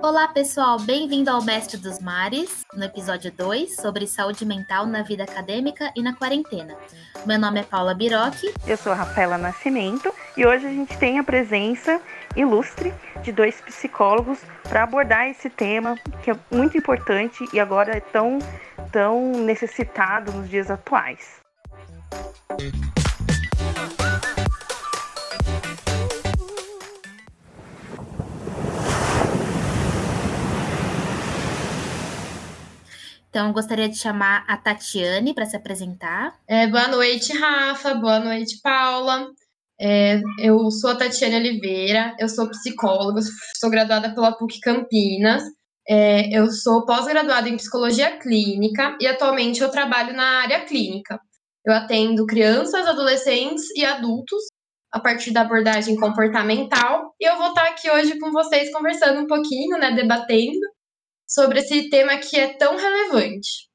Olá, pessoal, bem-vindo ao Mestre dos Mares, no episódio 2 sobre saúde mental na vida acadêmica e na quarentena. Meu nome é Paula Birocchi. Eu sou a Rafaela Nascimento e hoje a gente tem a presença ilustre de dois psicólogos para abordar esse tema que é muito importante e agora é tão, tão necessitado nos dias atuais. Então, gostaria de chamar a Tatiane para se apresentar. É, boa noite, Rafa. Boa noite, Paula. É, eu sou a Tatiane Oliveira, eu sou psicóloga, sou graduada pela PUC Campinas. É, eu sou pós-graduada em psicologia clínica e atualmente eu trabalho na área clínica. Eu atendo crianças, adolescentes e adultos a partir da abordagem comportamental e eu vou estar aqui hoje com vocês conversando um pouquinho, né, debatendo sobre esse tema que é tão relevante.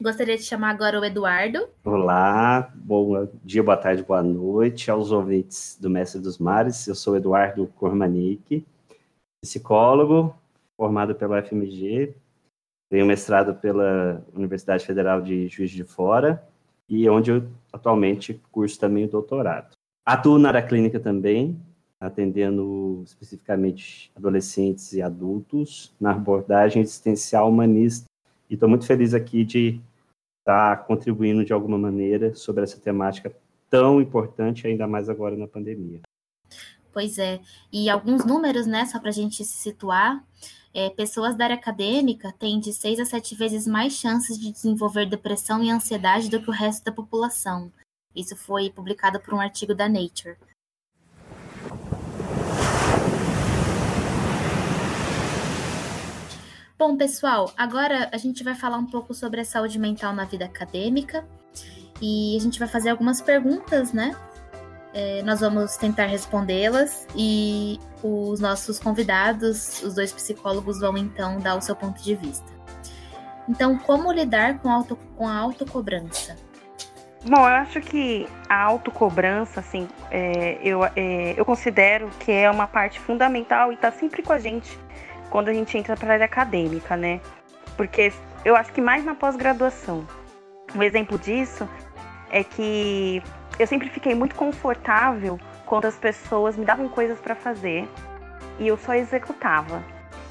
Gostaria de chamar agora o Eduardo. Olá, bom dia, boa tarde, boa noite aos ouvintes do Mestre dos Mares. Eu sou Eduardo Cormanique, psicólogo, formado pela FMG, tenho mestrado pela Universidade Federal de Juiz de Fora e onde eu atualmente curso também o doutorado. Atuo na área clínica também, atendendo especificamente adolescentes e adultos na abordagem existencial humanista. E estou muito feliz aqui de estar tá contribuindo de alguma maneira sobre essa temática tão importante, ainda mais agora na pandemia. Pois é, e alguns números, né, só para a gente se situar, é, pessoas da área acadêmica têm de seis a sete vezes mais chances de desenvolver depressão e ansiedade do que o resto da população. Isso foi publicado por um artigo da Nature. Bom, pessoal, agora a gente vai falar um pouco sobre a saúde mental na vida acadêmica e a gente vai fazer algumas perguntas, né? É, nós vamos tentar respondê-las e os nossos convidados, os dois psicólogos, vão então dar o seu ponto de vista. Então, como lidar com, auto, com a autocobrança? Bom, eu acho que a autocobrança, assim, é, eu, é, eu considero que é uma parte fundamental e está sempre com a gente quando a gente entra para a área acadêmica, né? Porque eu acho que mais na pós-graduação. Um exemplo disso é que eu sempre fiquei muito confortável quando as pessoas me davam coisas para fazer e eu só executava.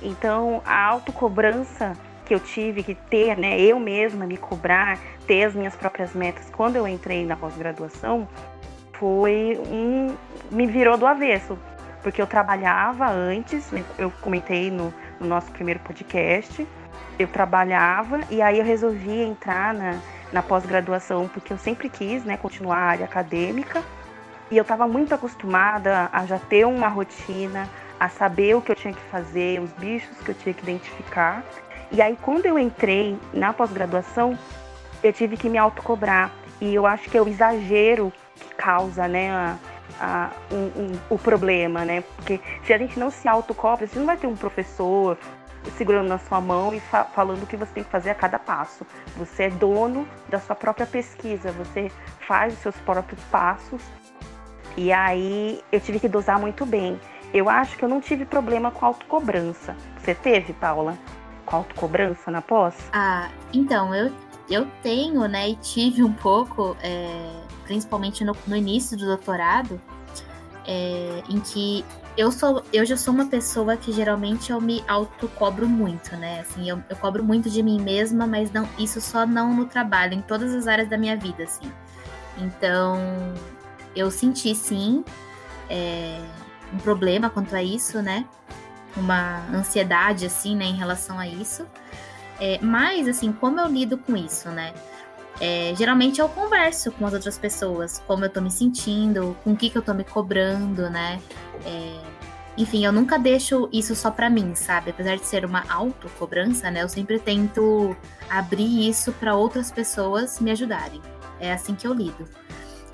Então, a autocobrança que eu tive que ter, né, eu mesma me cobrar, ter as minhas próprias metas quando eu entrei na pós-graduação, foi um me virou do avesso, porque eu trabalhava antes, né, eu comentei no, no nosso primeiro podcast, eu trabalhava e aí eu resolvi entrar na, na pós-graduação porque eu sempre quis né, continuar a área acadêmica e eu estava muito acostumada a já ter uma rotina, a saber o que eu tinha que fazer, os bichos que eu tinha que identificar. E aí quando eu entrei na pós-graduação, eu tive que me autocobrar. E eu acho que é o exagero que causa né, a, a, um, um, o problema, né? Porque se a gente não se autocobra, você não vai ter um professor segurando na sua mão e fa falando o que você tem que fazer a cada passo. Você é dono da sua própria pesquisa, você faz os seus próprios passos. E aí eu tive que dosar muito bem. Eu acho que eu não tive problema com autocobrança. Você teve, Paula? Com autocobrança na pós? Ah, então, eu, eu tenho, né, e tive um pouco. É principalmente no, no início do doutorado, é, em que eu sou eu já sou uma pessoa que geralmente eu me autocobro muito, né? Assim, eu, eu cobro muito de mim mesma, mas não isso só não no trabalho, em todas as áreas da minha vida, assim. Então, eu senti sim é, um problema quanto a isso, né? Uma ansiedade, assim, né, em relação a isso. É, mas, assim, como eu lido com isso, né? É, geralmente eu converso com as outras pessoas, como eu tô me sentindo, com o que, que eu tô me cobrando, né? É, enfim, eu nunca deixo isso só para mim, sabe? Apesar de ser uma autocobrança, né? Eu sempre tento abrir isso para outras pessoas me ajudarem. É assim que eu lido.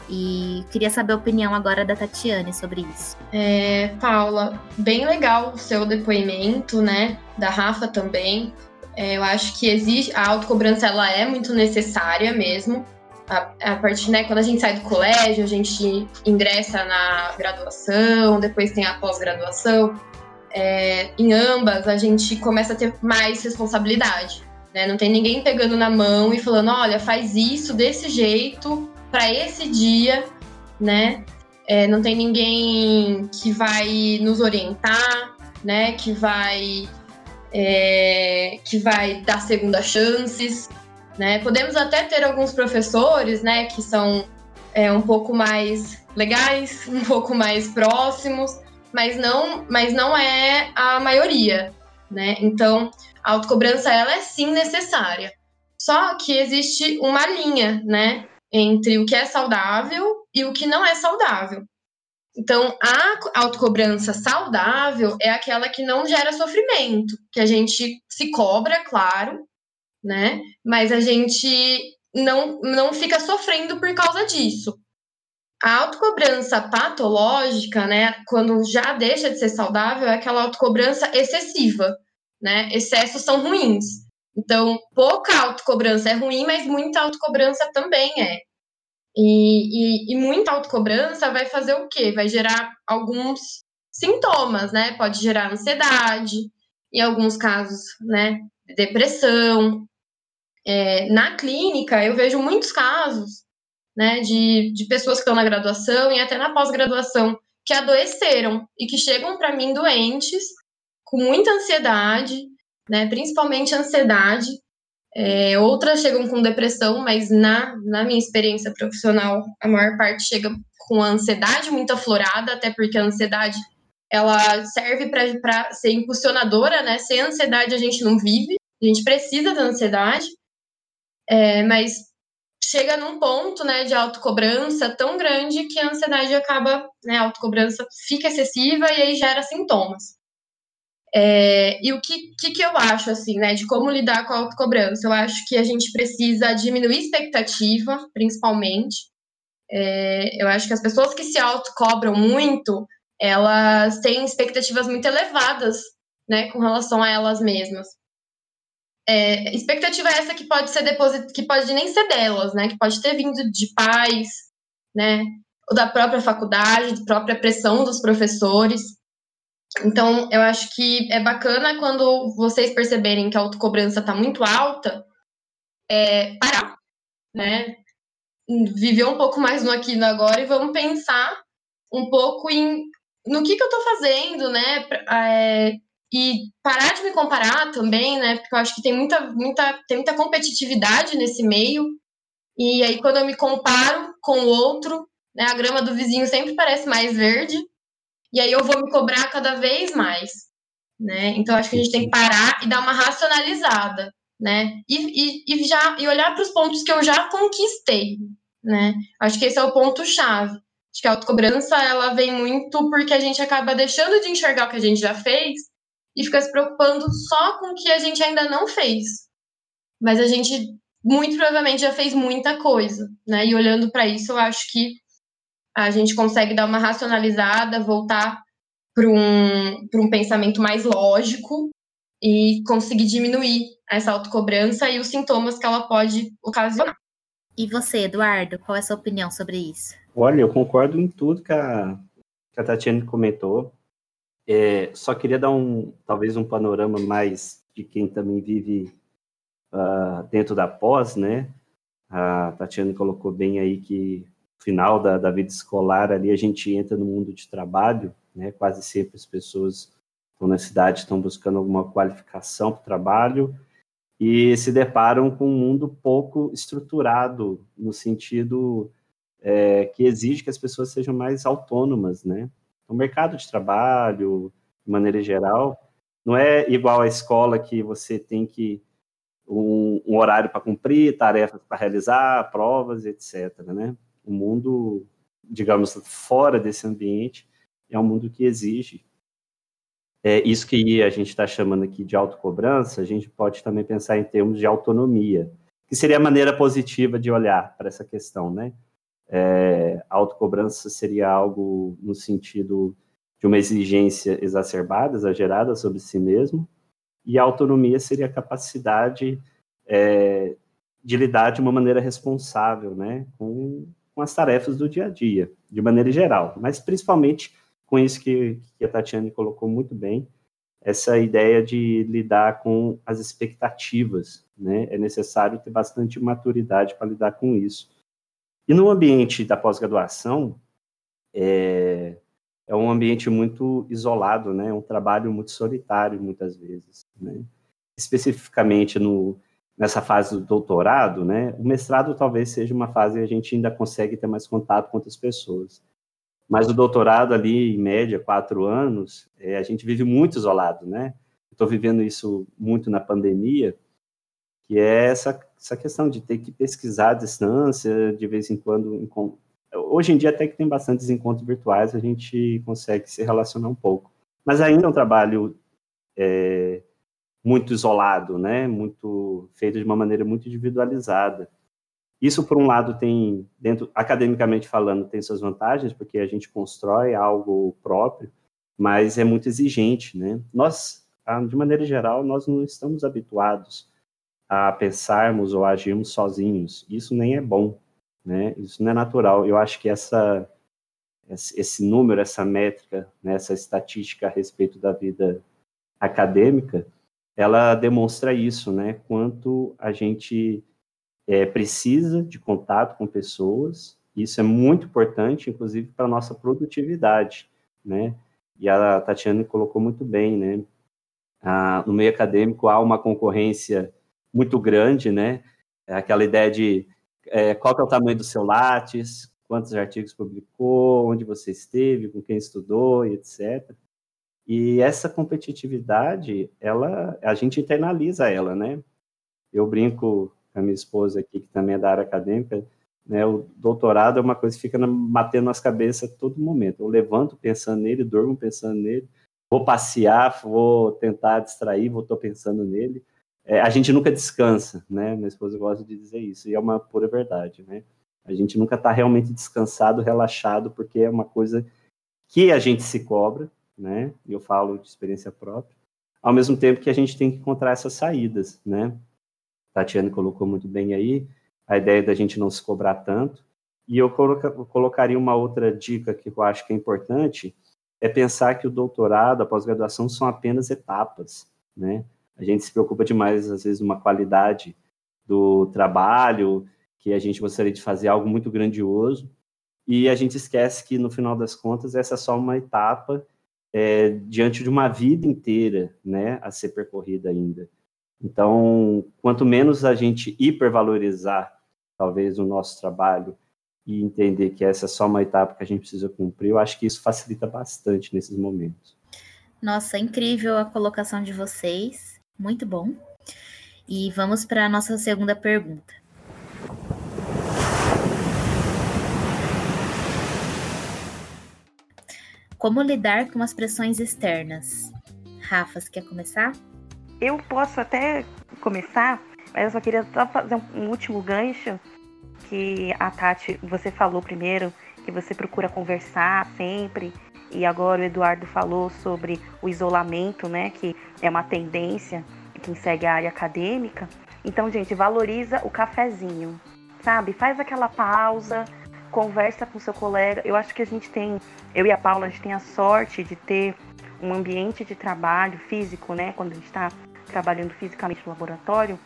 E queria saber a opinião agora da Tatiane sobre isso. É, Paula, bem legal o seu depoimento, né? Da Rafa também. É, eu acho que existe a autocobrança ela é muito necessária mesmo. a, a partir, né, quando a gente sai do colégio, a gente ingressa na graduação, depois tem a pós-graduação. É, em ambas, a gente começa a ter mais responsabilidade. Né? Não tem ninguém pegando na mão e falando: olha, faz isso desse jeito para esse dia, né? É, não tem ninguém que vai nos orientar, né? Que vai é, que vai dar segunda chances. Né? Podemos até ter alguns professores né, que são é, um pouco mais legais, um pouco mais próximos, mas não, mas não é a maioria. Né? Então, a autocobrança ela é sim necessária. Só que existe uma linha né, entre o que é saudável e o que não é saudável. Então, a autocobrança saudável é aquela que não gera sofrimento, que a gente se cobra, claro, né? Mas a gente não, não fica sofrendo por causa disso. A autocobrança patológica, né, quando já deixa de ser saudável, é aquela autocobrança excessiva, né? Excessos são ruins. Então, pouca autocobrança é ruim, mas muita autocobrança também é. E, e, e muita autocobrança vai fazer o quê? Vai gerar alguns sintomas, né? Pode gerar ansiedade, em alguns casos, né? Depressão, é, na clínica, eu vejo muitos casos né, de, de pessoas que estão na graduação e até na pós-graduação que adoeceram e que chegam para mim doentes, com muita ansiedade, né, principalmente ansiedade. É, outras chegam com depressão, mas na, na minha experiência profissional, a maior parte chega com a ansiedade muito aflorada, até porque a ansiedade ela serve para ser impulsionadora, né? Sem ansiedade a gente não vive, a gente precisa da ansiedade. É, mas chega num ponto né, de autocobrança tão grande que a ansiedade acaba, né, a autocobrança fica excessiva e aí gera sintomas. É, e o que, que, que, eu acho, assim, né, de como lidar com a autocobrança? Eu acho que a gente precisa diminuir expectativa, principalmente. É, eu acho que as pessoas que se autocobram muito, elas têm expectativas muito elevadas, né, com relação a elas mesmas. É, expectativa é essa que pode ser deposit... que pode nem ser delas, né? Que pode ter vindo de pais, né? Ou da própria faculdade, da própria pressão dos professores. Então, eu acho que é bacana quando vocês perceberem que a autocobrança está muito alta, é, parar, né? Viver um pouco mais no aqui e no agora e vamos pensar um pouco em no que, que eu estou fazendo, né? É, e parar de me comparar também, né? Porque eu acho que tem muita, muita, tem muita competitividade nesse meio. E aí, quando eu me comparo com o outro, né, a grama do vizinho sempre parece mais verde. E aí eu vou me cobrar cada vez mais. Né? Então, acho que a gente tem que parar e dar uma racionalizada. Né? E, e, e já e olhar para os pontos que eu já conquistei. Né? Acho que esse é o ponto-chave. Acho que a autocobrança ela vem muito porque a gente acaba deixando de enxergar o que a gente já fez e fica se preocupando só com o que a gente ainda não fez. Mas a gente muito provavelmente já fez muita coisa, né? E olhando para isso, eu acho que a gente consegue dar uma racionalizada, voltar para um, um pensamento mais lógico e conseguir diminuir essa autocobrança e os sintomas que ela pode ocasionar. E você, Eduardo, qual é a sua opinião sobre isso? Olha, eu concordo em tudo que a, que a Tatiana comentou. É, só queria dar um, talvez um panorama mais de quem também vive uh, dentro da pós, né? A Tatiana colocou bem aí que final da, da vida escolar ali a gente entra no mundo de trabalho, né? Quase sempre as pessoas estão na cidade estão buscando alguma qualificação para o trabalho e se deparam com um mundo pouco estruturado no sentido é, que exige que as pessoas sejam mais autônomas, né? o mercado de trabalho, de maneira geral, não é igual à escola que você tem que um, um horário para cumprir, tarefas para realizar, provas, etc. Né? O mundo, digamos, fora desse ambiente é um mundo que exige. É isso que a gente está chamando aqui de autocobrança, a gente pode também pensar em termos de autonomia, que seria a maneira positiva de olhar para essa questão, né? É, a autocobrança seria algo no sentido de uma exigência exacerbada, exagerada sobre si mesmo, e a autonomia seria a capacidade é, de lidar de uma maneira responsável, né, com, com as tarefas do dia a dia, de maneira geral, mas principalmente com isso que, que a Tatiane colocou muito bem, essa ideia de lidar com as expectativas, né? É necessário ter bastante maturidade para lidar com isso. E no ambiente da pós-graduação, é, é um ambiente muito isolado, né? É um trabalho muito solitário, muitas vezes, né? Especificamente no, nessa fase do doutorado, né? O mestrado talvez seja uma fase que a gente ainda consegue ter mais contato com outras pessoas. Mas o doutorado ali, em média, quatro anos, é, a gente vive muito isolado, né? Estou vivendo isso muito na pandemia, que é essa, essa questão de ter que pesquisar à distância, de vez em quando. Hoje em dia, até que tem bastantes encontros virtuais, a gente consegue se relacionar um pouco. Mas ainda é um trabalho é, muito isolado, né? Muito feito de uma maneira muito individualizada. Isso, por um lado, tem, dentro, academicamente falando, tem suas vantagens, porque a gente constrói algo próprio, mas é muito exigente, né? Nós, ah, de maneira geral, nós não estamos habituados a pensarmos ou agirmos sozinhos. Isso nem é bom, né? Isso não é natural. Eu acho que essa esse número, essa métrica, né, essa estatística a respeito da vida acadêmica, ela demonstra isso, né? Quanto a gente é, precisa de contato com pessoas, isso é muito importante, inclusive, para a nossa produtividade, né? E a Tatiana colocou muito bem, né? Ah, no meio acadêmico há uma concorrência muito grande, né? É aquela ideia de é, qual é o tamanho do seu látis, quantos artigos publicou, onde você esteve, com quem estudou, e etc. E essa competitividade, ela, a gente internaliza ela, né? Eu brinco a minha esposa aqui, que também é da área acadêmica, né, o doutorado é uma coisa que fica batendo nas cabeças a todo momento. Eu levanto pensando nele, durmo pensando nele, vou passear, vou tentar distrair, vou estou pensando nele. É, a gente nunca descansa, né? Minha esposa gosta de dizer isso, e é uma pura verdade, né? A gente nunca está realmente descansado, relaxado, porque é uma coisa que a gente se cobra, né? Eu falo de experiência própria, ao mesmo tempo que a gente tem que encontrar essas saídas, né? Tatiana colocou muito bem aí, a ideia da gente não se cobrar tanto. E eu coloca, colocaria uma outra dica que eu acho que é importante, é pensar que o doutorado, a pós-graduação são apenas etapas, né? A gente se preocupa demais, às vezes, uma qualidade do trabalho, que a gente gostaria de fazer algo muito grandioso, e a gente esquece que, no final das contas, essa é só uma etapa é, diante de uma vida inteira, né, a ser percorrida ainda. Então, quanto menos a gente hipervalorizar, talvez, o nosso trabalho e entender que essa é só uma etapa que a gente precisa cumprir, eu acho que isso facilita bastante nesses momentos. Nossa, incrível a colocação de vocês, muito bom. E vamos para a nossa segunda pergunta. Como lidar com as pressões externas? Rafa, você quer começar? Eu posso até começar, mas eu só queria só fazer um último gancho que a Tati, você falou primeiro, que você procura conversar sempre, e agora o Eduardo falou sobre o isolamento, né, que é uma tendência quem segue a área acadêmica. Então, gente, valoriza o cafezinho, sabe? Faz aquela pausa, conversa com seu colega. Eu acho que a gente tem, eu e a Paula, a gente tem a sorte de ter um ambiente de trabalho físico, né, quando a gente está trabalhando fisicamente no laboratório,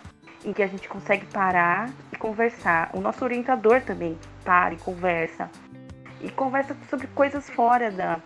em que a gente consegue parar e conversar. O nosso orientador também para e conversa. E conversa sobre coisas fora da,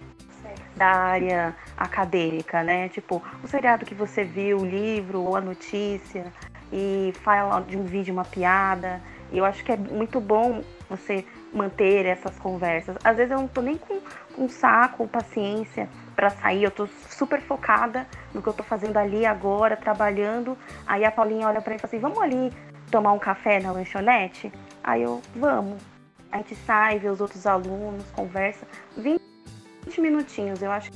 da área acadêmica, né? Tipo, o seriado que você viu, o livro ou a notícia, e fala de um vídeo, uma piada. E eu acho que é muito bom você manter essas conversas. Às vezes eu não tô nem com, com saco, paciência para sair, eu tô super focada no que eu tô fazendo ali agora, trabalhando. Aí a Paulinha olha para mim e fala assim: "Vamos ali tomar um café na lanchonete?" Aí eu: "Vamos". A gente sai, vê os outros alunos, conversa. 20 minutinhos, eu acho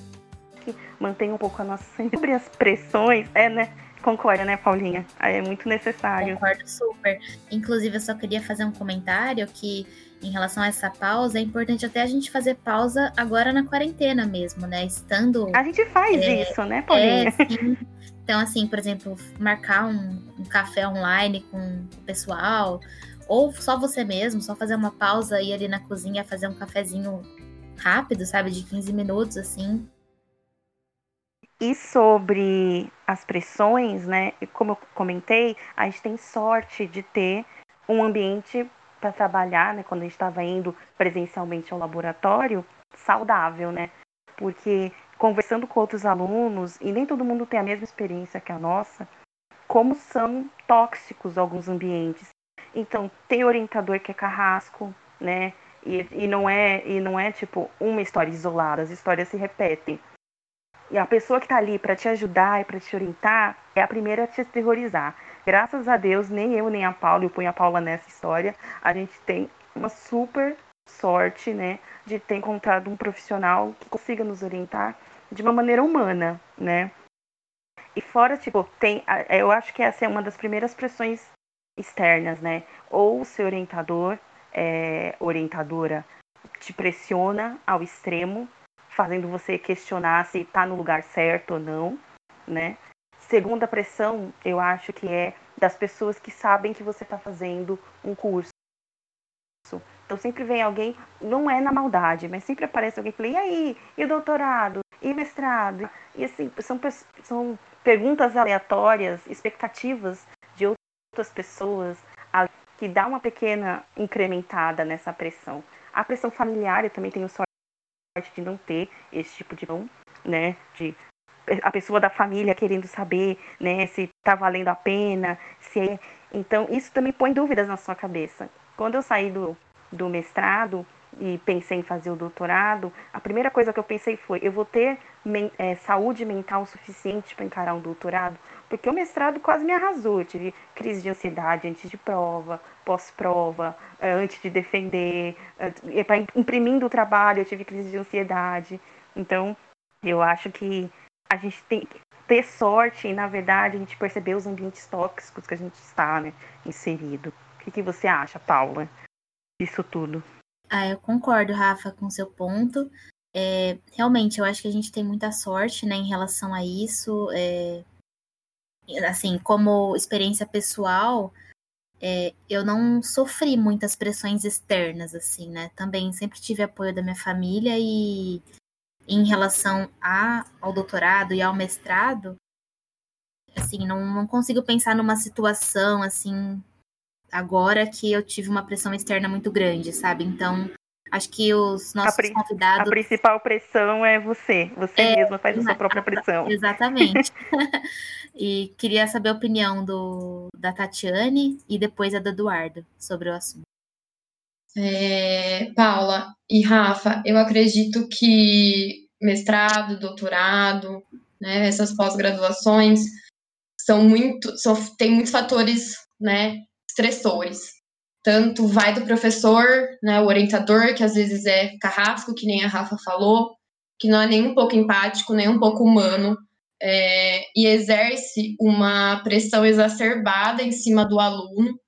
que mantém um pouco a nossa sobre as pressões, é, né? Concorda, né, Paulinha? É muito necessário. Concordo super. Inclusive, eu só queria fazer um comentário que, em relação a essa pausa, é importante até a gente fazer pausa agora na quarentena mesmo, né? Estando. A gente faz é, isso, né, Paulinha? É, sim. Então, assim, por exemplo, marcar um, um café online com o pessoal, ou só você mesmo, só fazer uma pausa e ir ali na cozinha fazer um cafezinho rápido, sabe, de 15 minutos, assim. E sobre as pressões, né? Como eu comentei, a gente tem sorte de ter um ambiente para trabalhar, né? Quando a gente estava indo presencialmente ao laboratório, saudável, né? Porque conversando com outros alunos, e nem todo mundo tem a mesma experiência que a nossa, como são tóxicos alguns ambientes. Então, tem orientador que é carrasco, né? E, e, não é e não é tipo uma história isolada, as histórias se repetem. E a pessoa que está ali para te ajudar e para te orientar é a primeira a te terrorizar. Graças a Deus, nem eu nem a Paula, eu ponho a Paula nessa história, a gente tem uma super sorte, né, de ter encontrado um profissional que consiga nos orientar de uma maneira humana, né? E fora, tipo, tem, eu acho que essa é uma das primeiras pressões externas, né? Ou o seu orientador, é, orientadora, te pressiona ao extremo, fazendo você questionar se está no lugar certo ou não, né? Segunda pressão, eu acho que é das pessoas que sabem que você está fazendo um curso. Então sempre vem alguém, não é na maldade, mas sempre aparece alguém que fala, e aí, e o doutorado, e mestrado? E assim, são, são perguntas aleatórias, expectativas de outras pessoas que dá uma pequena incrementada nessa pressão. A pressão familiar, eu também tenho sorte de não ter esse tipo de né? De a pessoa da família querendo saber, né, se tá valendo a pena, se é... Então, isso também põe dúvidas na sua cabeça. Quando eu saí do, do mestrado e pensei em fazer o doutorado, a primeira coisa que eu pensei foi: eu vou ter men é, saúde mental suficiente para encarar um doutorado? Porque o mestrado quase me arrasou. Eu tive crise de ansiedade antes de prova, pós-prova, é, antes de defender, é, imprimindo o trabalho, eu tive crise de ansiedade. Então, eu acho que a gente tem que ter sorte e, na verdade, a gente perceber os ambientes tóxicos que a gente está né, inserido. O que, que você acha, Paula, disso tudo? Ah, eu concordo, Rafa, com seu ponto. É, realmente, eu acho que a gente tem muita sorte né, em relação a isso. É, assim, como experiência pessoal, é, eu não sofri muitas pressões externas, assim, né? Também sempre tive apoio da minha família e em relação a, ao doutorado e ao mestrado, assim, não, não consigo pensar numa situação, assim, agora que eu tive uma pressão externa muito grande, sabe? Então, acho que os nossos a convidados. A principal pressão é você. Você é, mesma faz a sua própria pressão. Exatamente. e queria saber a opinião do, da Tatiane e depois a do Eduardo sobre o assunto. É, Paula e Rafa, eu acredito que mestrado, doutorado, né, essas pós-graduações são muito, são, tem muitos fatores, né, estressores. Tanto vai do professor, né, o orientador, que às vezes é carrasco, que nem a Rafa falou, que não é nem um pouco empático, nem um pouco humano, é, e exerce uma pressão exacerbada em cima do aluno,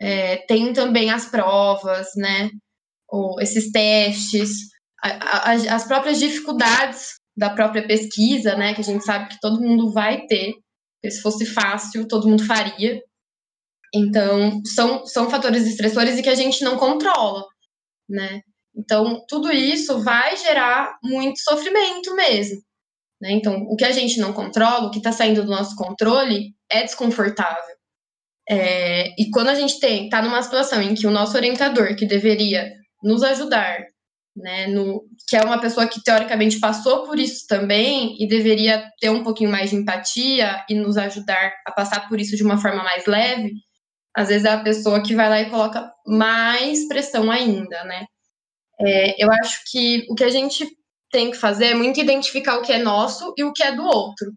é, tem também as provas, né? Ou esses testes, a, a, as próprias dificuldades da própria pesquisa, né? Que a gente sabe que todo mundo vai ter. Porque se fosse fácil, todo mundo faria. Então, são, são fatores estressores e que a gente não controla, né? Então, tudo isso vai gerar muito sofrimento mesmo. Né? Então, o que a gente não controla, o que está saindo do nosso controle, é desconfortável. É, e quando a gente tem está numa situação em que o nosso orientador, que deveria nos ajudar, né, no, que é uma pessoa que teoricamente passou por isso também e deveria ter um pouquinho mais de empatia e nos ajudar a passar por isso de uma forma mais leve, às vezes é a pessoa que vai lá e coloca mais pressão ainda, né? É, eu acho que o que a gente tem que fazer é muito identificar o que é nosso e o que é do outro.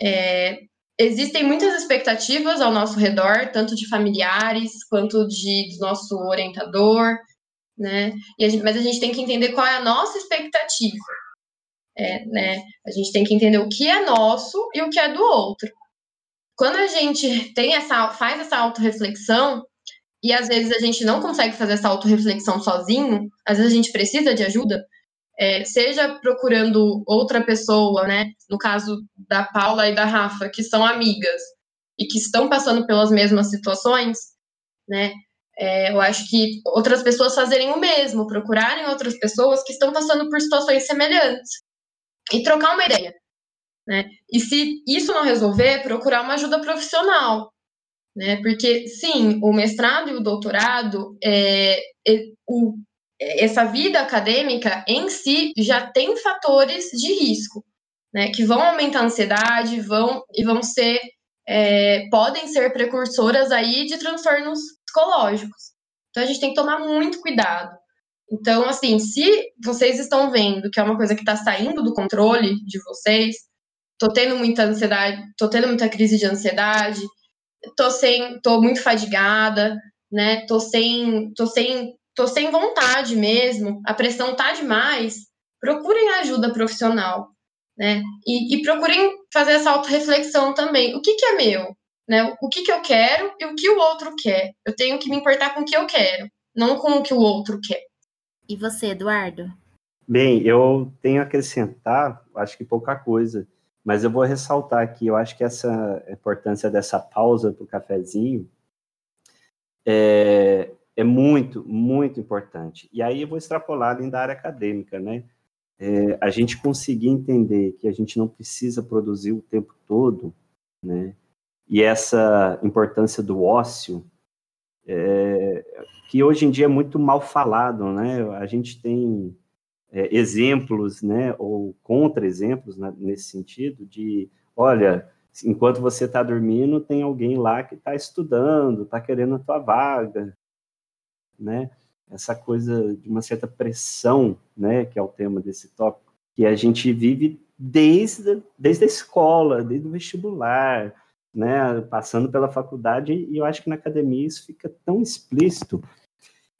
É, existem muitas expectativas ao nosso redor, tanto de familiares quanto de do nosso orientador, né? A gente, mas a gente tem que entender qual é a nossa expectativa. É, né? A gente tem que entender o que é nosso e o que é do outro. Quando a gente tem essa, faz essa autorreflexão, e às vezes a gente não consegue fazer essa autorreflexão sozinho, às vezes a gente precisa de ajuda, é, seja procurando outra pessoa, né? No caso da Paula e da Rafa, que são amigas e que estão passando pelas mesmas situações, né? É, eu acho que outras pessoas fazerem o mesmo, procurarem outras pessoas que estão passando por situações semelhantes e trocar uma ideia. Né? E se isso não resolver, procurar uma ajuda profissional. Né? Porque, sim, o mestrado e o doutorado, é, é, o, essa vida acadêmica em si já tem fatores de risco, né? que vão aumentar a ansiedade vão, e vão ser, é, podem ser precursoras aí de transtornos psicológicos. Então a gente tem que tomar muito cuidado. Então, assim, se vocês estão vendo que é uma coisa que está saindo do controle de vocês, tô tendo muita ansiedade, tô tendo muita crise de ansiedade, tô sem, tô muito fadigada, né? Tô sem, tô sem, tô sem vontade mesmo, a pressão tá demais. Procurem ajuda profissional, né? E, e procurem fazer essa autorreflexão também. O que, que é meu? né? O que, que eu quero e o que o outro quer. Eu tenho que me importar com o que eu quero, não com o que o outro quer. E você, Eduardo? Bem, eu tenho a acrescentar, acho que pouca coisa, mas eu vou ressaltar aqui, eu acho que essa importância dessa pausa para o cafezinho é, é muito, muito importante. E aí eu vou extrapolar além da área acadêmica, né? É, a gente conseguir entender que a gente não precisa produzir o tempo todo, né? e essa importância do ócio, é, que hoje em dia é muito mal falado, né? A gente tem é, exemplos, né, ou contra-exemplos né, nesse sentido, de, olha, enquanto você está dormindo, tem alguém lá que está estudando, está querendo a tua vaga, né? Essa coisa de uma certa pressão, né, que é o tema desse tópico, que a gente vive desde, desde a escola, desde o vestibular, né, passando pela faculdade, e eu acho que na academia isso fica tão explícito,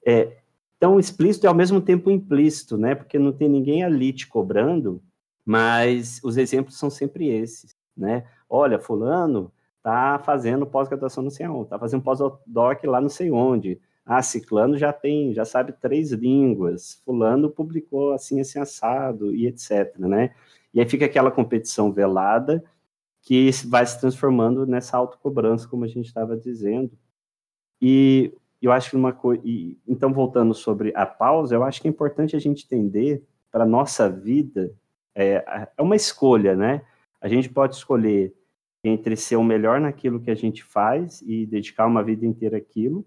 é, tão explícito e ao mesmo tempo implícito, né, porque não tem ninguém ali te cobrando, mas os exemplos são sempre esses, né, olha, fulano tá fazendo pós-graduação não sei onde, tá fazendo pós-doc lá não sei onde, ah, ciclano já tem, já sabe três línguas, fulano publicou assim, assim, assado, e etc, né, e aí fica aquela competição velada, que vai se transformando nessa autocobrança, como a gente estava dizendo. E eu acho que uma coisa. Então, voltando sobre a pausa, eu acho que é importante a gente entender para nossa vida é, é uma escolha, né? A gente pode escolher entre ser o melhor naquilo que a gente faz e dedicar uma vida inteira àquilo,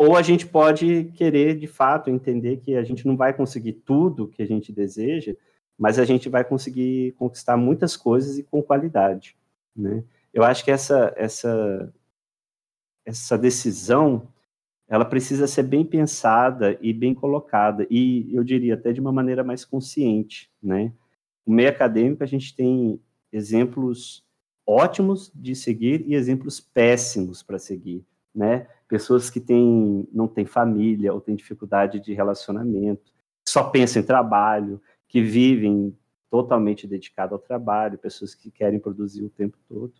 ou a gente pode querer, de fato, entender que a gente não vai conseguir tudo que a gente deseja, mas a gente vai conseguir conquistar muitas coisas e com qualidade, né? Eu acho que essa essa essa decisão ela precisa ser bem pensada e bem colocada e eu diria até de uma maneira mais consciente, né? Meio acadêmico a gente tem exemplos ótimos de seguir e exemplos péssimos para seguir, né? Pessoas que têm não têm família ou têm dificuldade de relacionamento, só pensam em trabalho, que vivem totalmente dedicado ao trabalho, pessoas que querem produzir o tempo todo.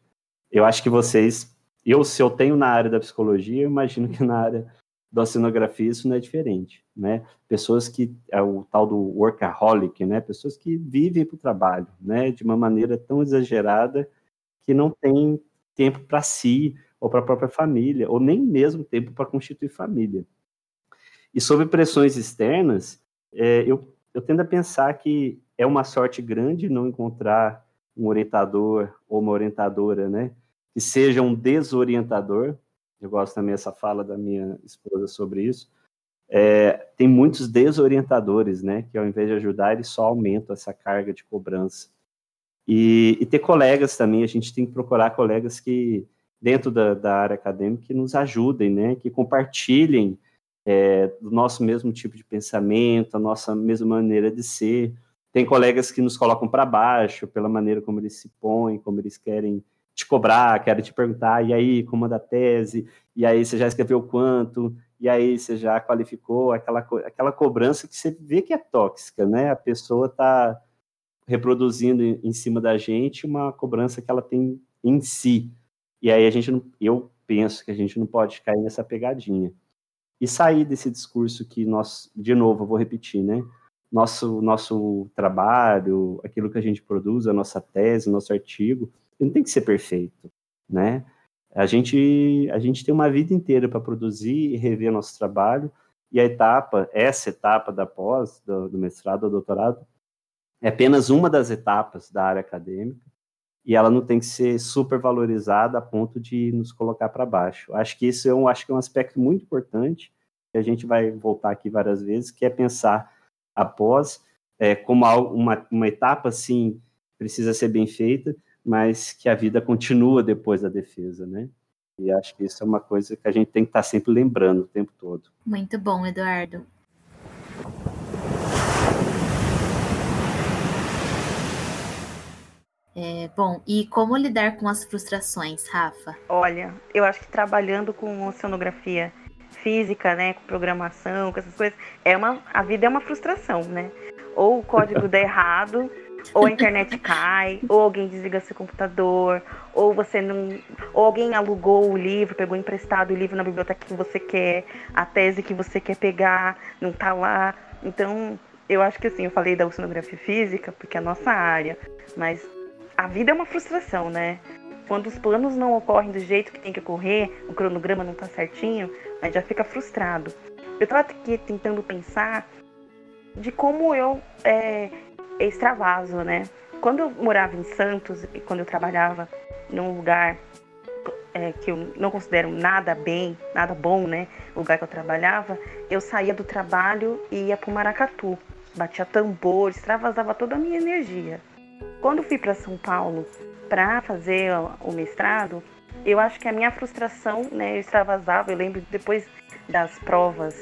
Eu acho que vocês, eu se eu tenho na área da psicologia, eu imagino que na área da oceanografia isso não é diferente, né? Pessoas que é o tal do workaholic, né? Pessoas que vivem para o trabalho, né? De uma maneira tão exagerada que não tem tempo para si ou para a própria família, ou nem mesmo tempo para constituir família. E sobre pressões externas, é, eu eu tendo a pensar que é uma sorte grande não encontrar um orientador ou uma orientadora, né, que seja um desorientador. Eu gosto também dessa fala da minha esposa sobre isso. É, tem muitos desorientadores, né, que ao invés de ajudar, eles só aumentam essa carga de cobrança. E, e ter colegas também, a gente tem que procurar colegas que, dentro da, da área acadêmica, que nos ajudem, né, que compartilhem é, do nosso mesmo tipo de pensamento, a nossa mesma maneira de ser. Tem colegas que nos colocam para baixo pela maneira como eles se põem, como eles querem te cobrar, querem te perguntar, e aí, como da tese? E aí, você já escreveu quanto? E aí, você já qualificou? Aquela, aquela cobrança que você vê que é tóxica, né? A pessoa está reproduzindo em cima da gente uma cobrança que ela tem em si. E aí, a gente não, eu penso que a gente não pode cair nessa pegadinha e sair desse discurso que nós, de novo, eu vou repetir, né? nosso nosso trabalho, aquilo que a gente produz, a nossa tese, nosso artigo, não tem que ser perfeito, né? A gente a gente tem uma vida inteira para produzir e rever nosso trabalho e a etapa, essa etapa da pós, do, do mestrado ou doutorado, é apenas uma das etapas da área acadêmica e ela não tem que ser super valorizada a ponto de nos colocar para baixo. Acho que isso é um, acho que é um aspecto muito importante que a gente vai voltar aqui várias vezes, que é pensar após é, como uma, uma etapa, sim, precisa ser bem feita, mas que a vida continua depois da defesa, né? E acho que isso é uma coisa que a gente tem que estar sempre lembrando o tempo todo. Muito bom, Eduardo. É, bom, e como lidar com as frustrações, Rafa? Olha, eu acho que trabalhando com oceanografia física, né, com programação, com essas coisas, é uma, a vida é uma frustração, né? Ou o código dá errado, ou a internet cai, ou alguém desliga seu computador, ou você não, ou alguém alugou o livro, pegou emprestado o livro na biblioteca que você quer, a tese que você quer pegar não tá lá. Então, eu acho que assim, eu falei da oceanografia física porque é a nossa área, mas a vida é uma frustração, né? Quando os planos não ocorrem do jeito que tem que ocorrer, o cronograma não tá certinho, a gente já fica frustrado. Eu tava aqui tentando pensar de como eu é, extravaso, né? Quando eu morava em Santos e quando eu trabalhava num lugar é, que eu não considero nada bem, nada bom, né? O lugar que eu trabalhava, eu saía do trabalho e ia pro Maracatu. Batia tambor, extravasava toda a minha energia. Quando fui para São Paulo para fazer o mestrado, eu acho que a minha frustração, né, eu extravasava. Eu lembro depois das provas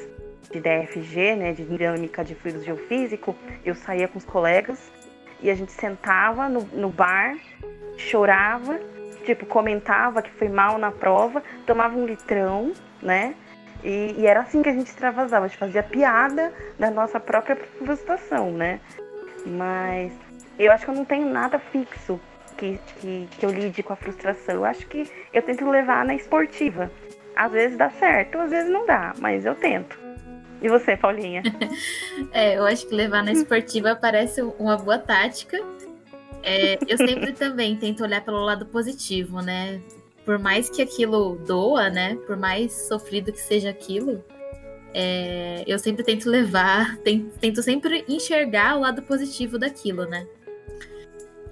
de DFG, né, de dinâmica de fluidos geofísico, eu saía com os colegas e a gente sentava no, no bar, chorava, tipo, comentava que foi mal na prova, tomava um litrão, né? E, e, era assim que a gente extravasava, a gente fazia piada da nossa própria frustração, né? Mas eu acho que eu não tenho nada fixo que, que, que eu lide com a frustração. Eu acho que eu tento levar na esportiva. Às vezes dá certo, às vezes não dá, mas eu tento. E você, Paulinha? é, eu acho que levar na esportiva parece uma boa tática. É, eu sempre também tento olhar pelo lado positivo, né? Por mais que aquilo doa, né? Por mais sofrido que seja aquilo, é, eu sempre tento levar, tento, tento sempre enxergar o lado positivo daquilo, né?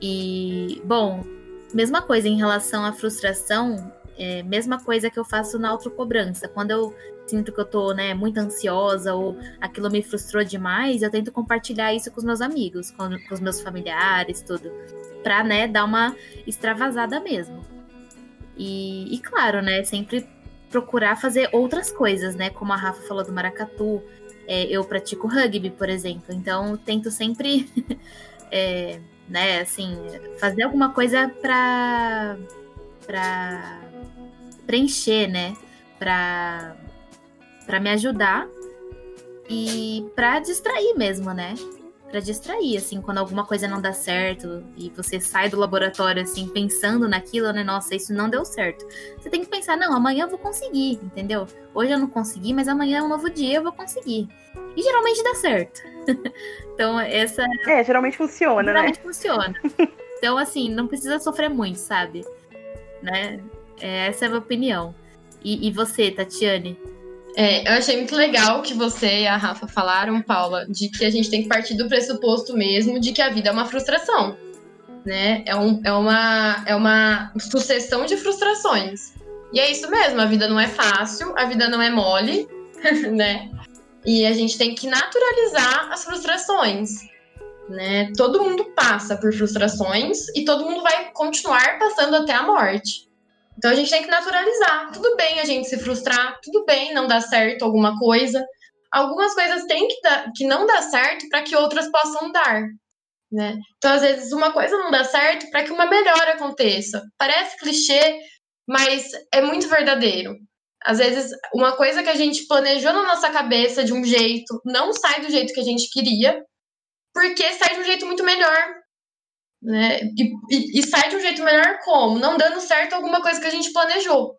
E, bom, mesma coisa em relação à frustração, é, mesma coisa que eu faço na autocobrança. Quando eu sinto que eu tô, né, muito ansiosa ou aquilo me frustrou demais, eu tento compartilhar isso com os meus amigos, com, com os meus familiares, tudo. Pra, né, dar uma extravasada mesmo. E, e, claro, né, sempre procurar fazer outras coisas, né, como a Rafa falou do maracatu. É, eu pratico rugby, por exemplo, então tento sempre é, né? Assim, fazer alguma coisa para para preencher, né? Para para me ajudar e para distrair mesmo, né? Para distrair, assim, quando alguma coisa não dá certo e você sai do laboratório assim pensando naquilo, né? Nossa, isso não deu certo. Você tem que pensar, não, amanhã eu vou conseguir, entendeu? Hoje eu não consegui, mas amanhã é um novo dia, eu vou conseguir. E geralmente dá certo. então, essa. É, geralmente funciona, geralmente né? funciona. Então, assim, não precisa sofrer muito, sabe? Né? É, essa é a minha opinião. E, e você, Tatiane? É, eu achei muito legal que você e a Rafa falaram, Paula, de que a gente tem que partir do pressuposto mesmo de que a vida é uma frustração. Né? É, um, é, uma, é uma sucessão de frustrações. E é isso mesmo, a vida não é fácil, a vida não é mole, né? E a gente tem que naturalizar as frustrações. Né? Todo mundo passa por frustrações e todo mundo vai continuar passando até a morte. Então a gente tem que naturalizar. Tudo bem a gente se frustrar, tudo bem não dar certo alguma coisa. Algumas coisas têm que, dar, que não dar certo para que outras possam dar. Né? Então, às vezes, uma coisa não dá certo para que uma melhora aconteça. Parece clichê, mas é muito verdadeiro. Às vezes, uma coisa que a gente planejou na nossa cabeça de um jeito não sai do jeito que a gente queria, porque sai de um jeito muito melhor. Né? E, e, e sai de um jeito melhor como? Não dando certo alguma coisa que a gente planejou.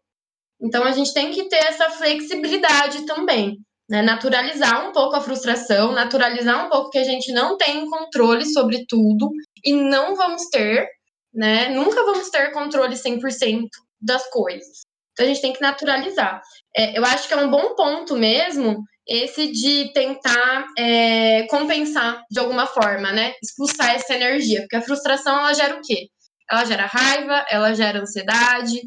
Então, a gente tem que ter essa flexibilidade também. Né? Naturalizar um pouco a frustração, naturalizar um pouco que a gente não tem controle sobre tudo e não vamos ter, né? Nunca vamos ter controle 100% das coisas. Então a gente tem que naturalizar. É, eu acho que é um bom ponto mesmo esse de tentar é, compensar de alguma forma, né? Expulsar essa energia, porque a frustração ela gera o quê? Ela gera raiva, ela gera ansiedade,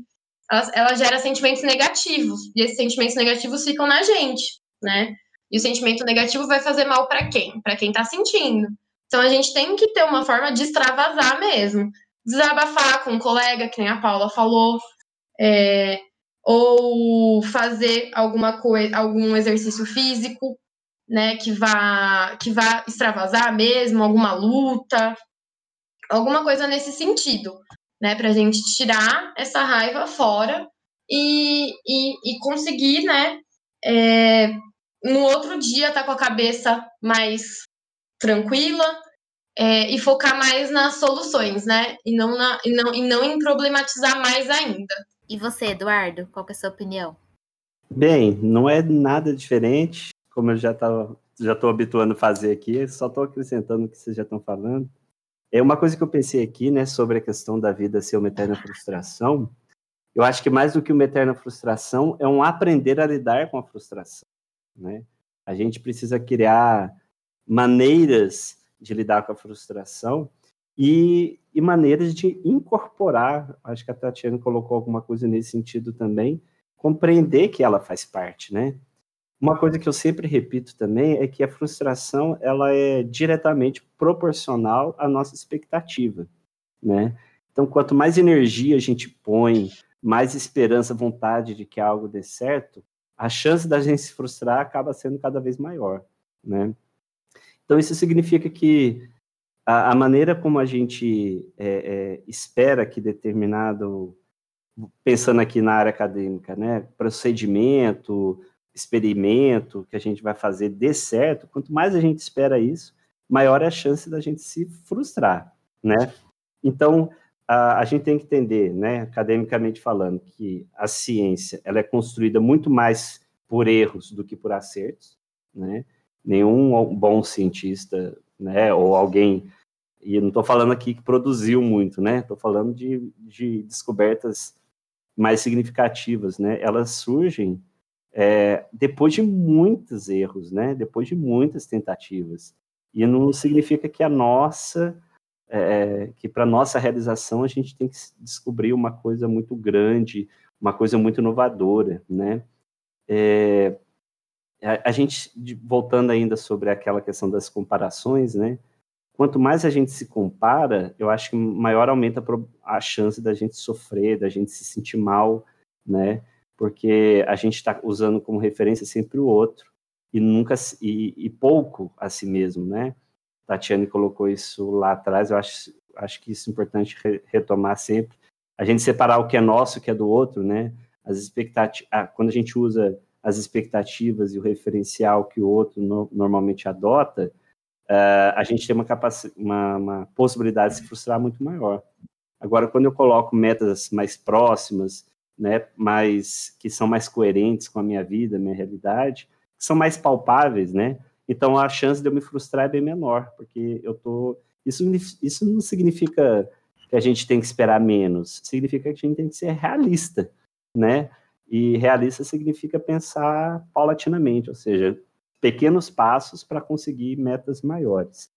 ela, ela gera sentimentos negativos e esses sentimentos negativos ficam na gente, né? E o sentimento negativo vai fazer mal para quem? Para quem tá sentindo. Então a gente tem que ter uma forma de extravasar mesmo, desabafar com um colega, que nem a Paula falou, é, ou fazer alguma coisa, algum exercício físico, né, que vá que vá extravasar mesmo, alguma luta, alguma coisa nesse sentido, né, para a gente tirar essa raiva fora e, e, e conseguir, né, é, no outro dia tá com a cabeça mais tranquila é, e focar mais nas soluções, né, e não, na, e, não, e não em problematizar mais ainda. E você, Eduardo, qual é a sua opinião? Bem, não é nada diferente, como eu já tava, já estou habituando a fazer aqui, só estou acrescentando o que vocês já estão falando. É uma coisa que eu pensei aqui, né, sobre a questão da vida ser uma eterna frustração. Eu acho que mais do que uma eterna frustração é um aprender a lidar com a frustração, né? A gente precisa criar maneiras de lidar com a frustração e, e maneiras de incorporar, acho que a Tatiana colocou alguma coisa nesse sentido também, compreender que ela faz parte, né? Uma coisa que eu sempre repito também é que a frustração ela é diretamente proporcional à nossa expectativa, né? Então, quanto mais energia a gente põe, mais esperança, vontade de que algo dê certo, a chance da gente se frustrar acaba sendo cada vez maior, né? Então, isso significa que a, a maneira como a gente é, é, espera que determinado, pensando aqui na área acadêmica, né, procedimento, experimento que a gente vai fazer dê certo, quanto mais a gente espera isso, maior é a chance da gente se frustrar, né? Então, a, a, gente tem que entender, né, academicamente falando, que a ciência ela é construída muito mais por erros do que por acertos, né? Nenhum bom cientista, né, ou alguém e não estou falando aqui que produziu muito, né? Estou falando de, de descobertas mais significativas, né? Elas surgem é, depois de muitos erros, né? Depois de muitas tentativas. E não significa que a nossa, é, que para nossa realização a gente tem que descobrir uma coisa muito grande, uma coisa muito inovadora, né? É, a, a gente, voltando ainda sobre aquela questão das comparações, né? quanto mais a gente se compara, eu acho que maior aumenta a chance da gente sofrer, da gente se sentir mal, né? Porque a gente está usando como referência sempre o outro e nunca e, e, pouco a si mesmo, né? Tatiane colocou isso lá atrás. Eu acho, acho que isso é importante re, retomar sempre. A gente separar o que é nosso, o que é do outro, né? As expectativas, ah, quando a gente usa as expectativas e o referencial que o outro no, normalmente adota, uh, a gente tem uma, uma, uma possibilidade de se frustrar muito maior. Agora, quando eu coloco metas mais próximas, né, mais que são mais coerentes com a minha vida, minha realidade, são mais palpáveis, né? Então a chance de eu me frustrar é bem menor, porque eu tô isso isso não significa que a gente tem que esperar menos, significa que a gente tem que ser realista, né? E realista significa pensar paulatinamente, ou seja, pequenos passos para conseguir metas maiores.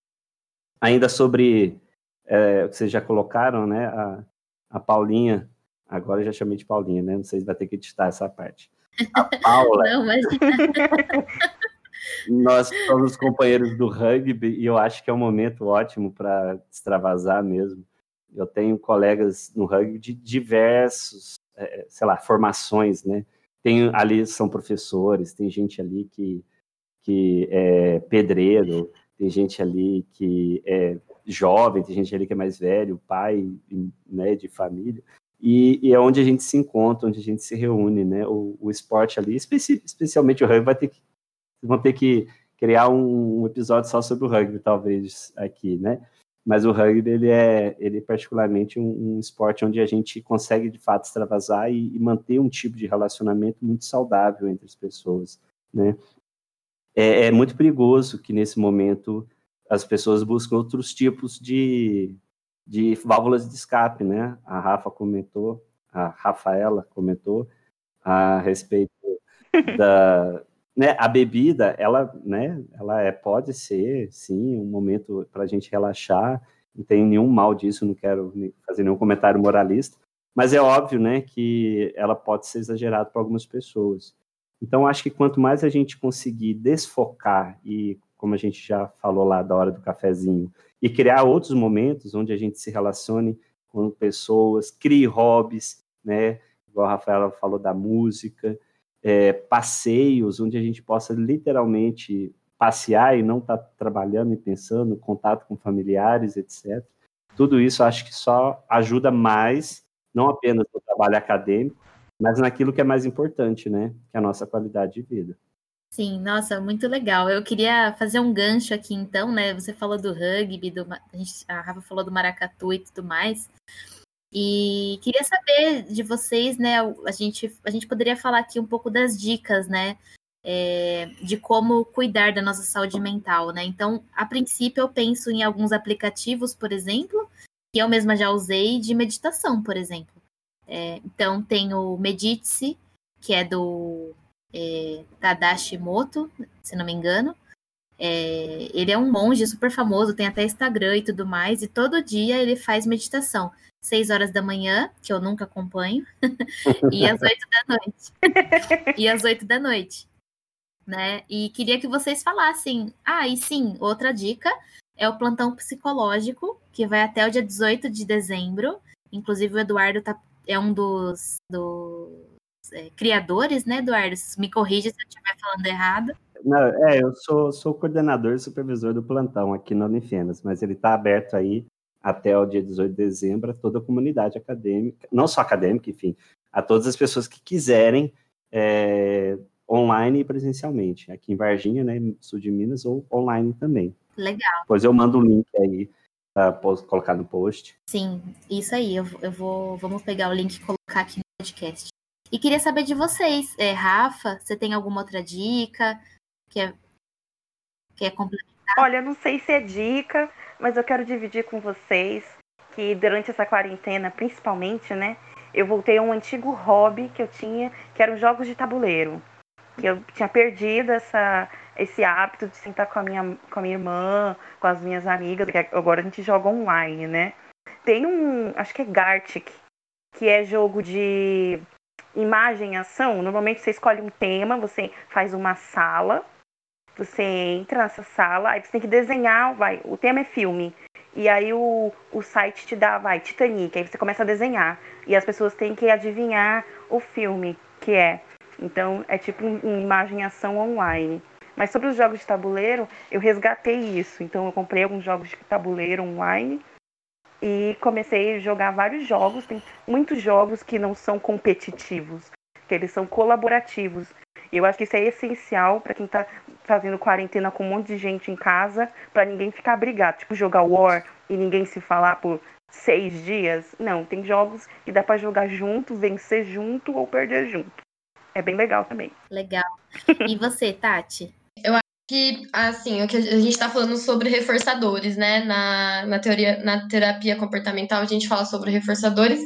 Ainda sobre é, o que vocês já colocaram, né? A, a Paulinha, agora eu já chamei de Paulinha, né? Não sei se vai ter que editar essa parte. A Paula. Não, mas... nós somos companheiros do rugby e eu acho que é um momento ótimo para extravasar mesmo. Eu tenho colegas no rugby de diversos, é, sei lá, formações, né? Tem ali são professores, tem gente ali que que é pedreiro, tem gente ali que é jovem, tem gente ali que é mais velho, pai né, de família, e, e, é onde a gente se encontra, onde a gente se reúne, né? O, o esporte ali, especi especialmente o rugby, vai ter que, vão ter que criar um, um, episódio só sobre o rugby, talvez, aqui, né? Mas o rugby, ele é, ele é particularmente um, um esporte onde a gente consegue, de fato, extravasar e, e manter um tipo de relacionamento muito saudável entre as pessoas, né? é, é muito perigoso que nesse momento as pessoas buscam outros tipos de, de válvulas de escape, né? A Rafa comentou, a Rafaela comentou a respeito da, né, a bebida, ela, né, ela é, pode ser, sim, um momento para a gente relaxar, não tem nenhum mal disso, não quero fazer nenhum comentário moralista, mas é óbvio, né, que ela pode ser exagerada para algumas pessoas. Então, acho que quanto mais a gente conseguir desfocar e, como a gente já falou lá da hora do cafezinho, e criar outros momentos onde a gente se relacione com pessoas, crie hobbies, né, igual a Rafaela falou da música, é, passeios onde a gente possa literalmente passear e não estar tá trabalhando e pensando, contato com familiares, etc. Tudo isso acho que só ajuda mais, não apenas no trabalho acadêmico, mas naquilo que é mais importante, né? Que é a nossa qualidade de vida. Sim, nossa, muito legal. Eu queria fazer um gancho aqui, então, né? Você falou do rugby, do, a, gente, a Rafa falou do maracatu e tudo mais. E queria saber de vocês, né? A gente, a gente poderia falar aqui um pouco das dicas, né? É, de como cuidar da nossa saúde mental, né? Então, a princípio, eu penso em alguns aplicativos, por exemplo, que eu mesma já usei de meditação, por exemplo. É, então, tem o Medite, que é do é, Tadashi Moto, se não me engano. É, ele é um monge super famoso, tem até Instagram e tudo mais, e todo dia ele faz meditação. 6 horas da manhã, que eu nunca acompanho, e às 8 da noite. e às 8 da noite. Né? E queria que vocês falassem. Ah, e sim, outra dica é o plantão psicológico, que vai até o dia 18 de dezembro. Inclusive, o Eduardo tá, é um dos, dos é, criadores, né, Eduardo? Me corrija se eu estiver falando errado. Não, é, eu sou, sou coordenador e supervisor do plantão aqui no Unifenas, mas ele está aberto aí até o dia 18 de dezembro a toda a comunidade acadêmica, não só acadêmica, enfim, a todas as pessoas que quiserem é, online e presencialmente, aqui em Varginha, né, sul de Minas, ou online também. Legal. Pois eu mando o um link aí para colocar no post. Sim, isso aí, eu, eu vou, vamos pegar o link e colocar aqui no podcast. E queria saber de vocês, é, Rafa, você tem alguma outra dica? Quer, quer complementar? Olha, não sei se é dica, mas eu quero dividir com vocês que durante essa quarentena, principalmente, né, eu voltei a um antigo hobby que eu tinha, que eram jogos de tabuleiro. Que eu tinha perdido essa, esse hábito de sentar com a, minha, com a minha irmã, com as minhas amigas, que agora a gente joga online, né? Tem um, acho que é Gartic, que é jogo de imagem e ação. Normalmente você escolhe um tema, você faz uma sala você entra nessa sala, aí você tem que desenhar, vai, o tema é filme. E aí o, o site te dá, vai, Titanic, aí você começa a desenhar. E as pessoas têm que adivinhar o filme que é. Então é tipo uma imagem ação online. Mas sobre os jogos de tabuleiro, eu resgatei isso. Então eu comprei alguns jogos de tabuleiro online e comecei a jogar vários jogos. Tem muitos jogos que não são competitivos, que eles são colaborativos. Eu acho que isso é essencial para quem está fazendo quarentena com um monte de gente em casa, para ninguém ficar brigado. Tipo, jogar War e ninguém se falar por seis dias. Não, tem jogos que dá para jogar junto, vencer junto ou perder junto. É bem legal também. Legal. E você, Tati? Eu acho que, assim, o que a gente está falando sobre reforçadores, né? Na, na teoria, na terapia comportamental, a gente fala sobre reforçadores,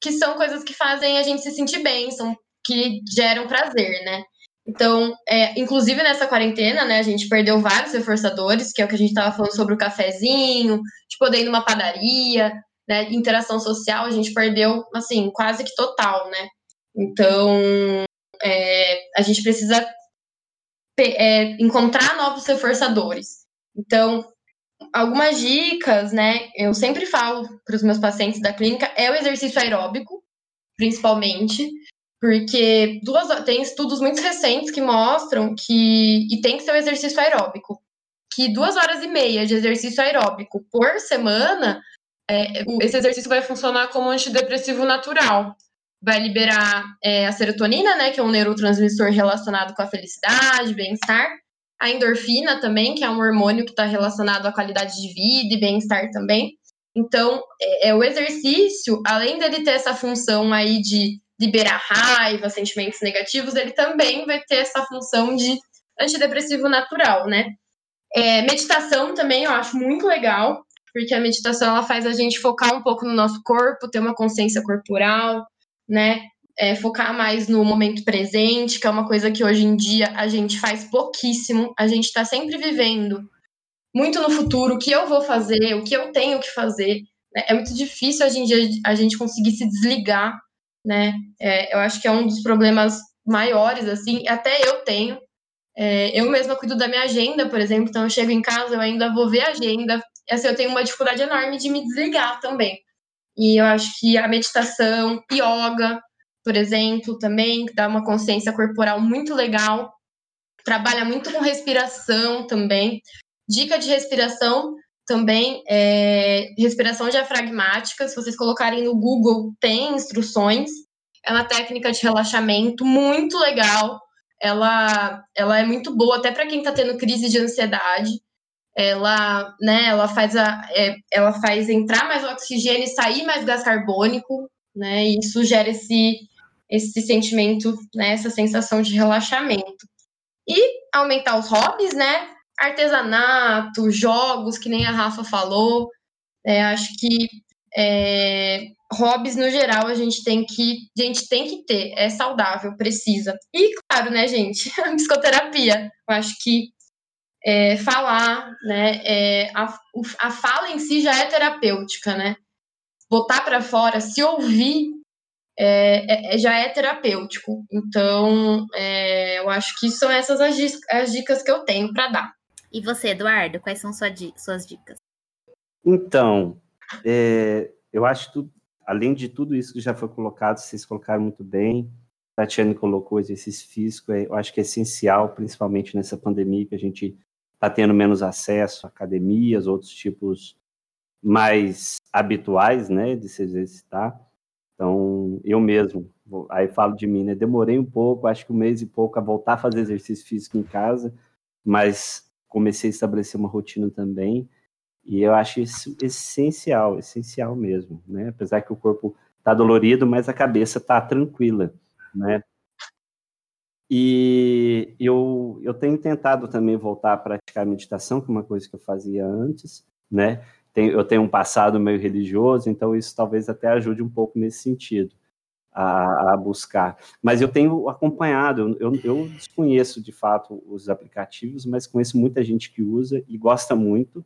que são coisas que fazem a gente se sentir bem, são que geram prazer, né? Então, é, inclusive nessa quarentena, né, a gente perdeu vários reforçadores, que é o que a gente estava falando sobre o cafezinho, de poder ir numa padaria, né, interação social, a gente perdeu, assim, quase que total, né? Então, é, a gente precisa é, encontrar novos reforçadores. Então, algumas dicas, né, eu sempre falo para os meus pacientes da clínica, é o exercício aeróbico, principalmente, porque duas, tem estudos muito recentes que mostram que. E tem que ser o um exercício aeróbico. Que duas horas e meia de exercício aeróbico por semana, é, esse exercício vai funcionar como antidepressivo natural. Vai liberar é, a serotonina, né, que é um neurotransmissor relacionado com a felicidade, bem-estar. A endorfina também, que é um hormônio que está relacionado à qualidade de vida e bem-estar também. Então, é, é, o exercício, além dele ter essa função aí de liberar raiva, sentimentos negativos, ele também vai ter essa função de antidepressivo natural, né? É, meditação também eu acho muito legal, porque a meditação ela faz a gente focar um pouco no nosso corpo, ter uma consciência corporal, né? É, focar mais no momento presente, que é uma coisa que hoje em dia a gente faz pouquíssimo. A gente está sempre vivendo muito no futuro, o que eu vou fazer, o que eu tenho que fazer. Né? É muito difícil hoje em dia a gente conseguir se desligar, né? É, eu acho que é um dos problemas maiores, assim, até eu tenho. É, eu mesma cuido da minha agenda, por exemplo, então eu chego em casa, eu ainda vou ver a agenda. Assim, eu tenho uma dificuldade enorme de me desligar também. E eu acho que a meditação, yoga, por exemplo, também, que dá uma consciência corporal muito legal, trabalha muito com respiração também. Dica de respiração também é respiração diafragmática. Se vocês colocarem no Google, tem instruções. É uma técnica de relaxamento muito legal. Ela, ela é muito boa até para quem está tendo crise de ansiedade. Ela, né, ela faz a, é, ela faz entrar mais oxigênio e sair mais gás carbônico, né? E isso gera esse esse sentimento, né, essa sensação de relaxamento. E aumentar os hobbies, né? Artesanato, jogos, que nem a Rafa falou. É, acho que é, hobbies no geral a gente tem que a gente tem que ter, é saudável, precisa. E claro, né, gente, a psicoterapia. Eu acho que é, falar, né, é, a, a fala em si já é terapêutica, né? Botar para fora, se ouvir é, é, já é terapêutico. Então, é, eu acho que são essas as, as dicas que eu tenho para dar. E você, Eduardo, quais são sua, suas dicas? Então, é, eu acho que, além de tudo isso que já foi colocado, vocês colocaram muito bem. A Tatiane colocou exercício físico, é, eu acho que é essencial, principalmente nessa pandemia, que a gente está tendo menos acesso a academias, outros tipos mais habituais, né, de se exercitar. Então, eu mesmo, aí falo de mim, né, demorei um pouco, acho que um mês e pouco a voltar a fazer exercício físico em casa, mas comecei a estabelecer uma rotina também. E eu acho isso essencial, essencial mesmo, né? Apesar que o corpo está dolorido, mas a cabeça está tranquila, né? E eu, eu tenho tentado também voltar a praticar meditação, que é uma coisa que eu fazia antes, né? eu tenho um passado meio religioso, então isso talvez até ajude um pouco nesse sentido a, a buscar. Mas eu tenho acompanhado, eu, eu desconheço de fato os aplicativos, mas conheço muita gente que usa e gosta muito.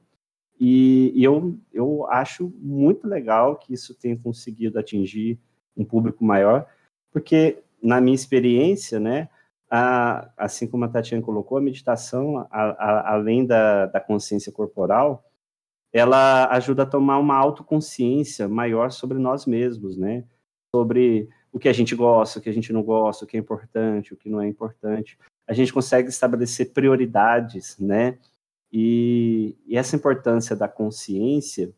E, e, eu, eu acho muito legal que isso tenha conseguido atingir um público maior, porque, na minha experiência, né, a, assim como a Tatiana colocou, a meditação, a, a, além da, da consciência corporal, ela ajuda a tomar uma autoconsciência maior sobre nós mesmos, né? Sobre o que a gente gosta, o que a gente não gosta, o que é importante, o que não é importante. A gente consegue estabelecer prioridades, né? E, e essa importância da consciência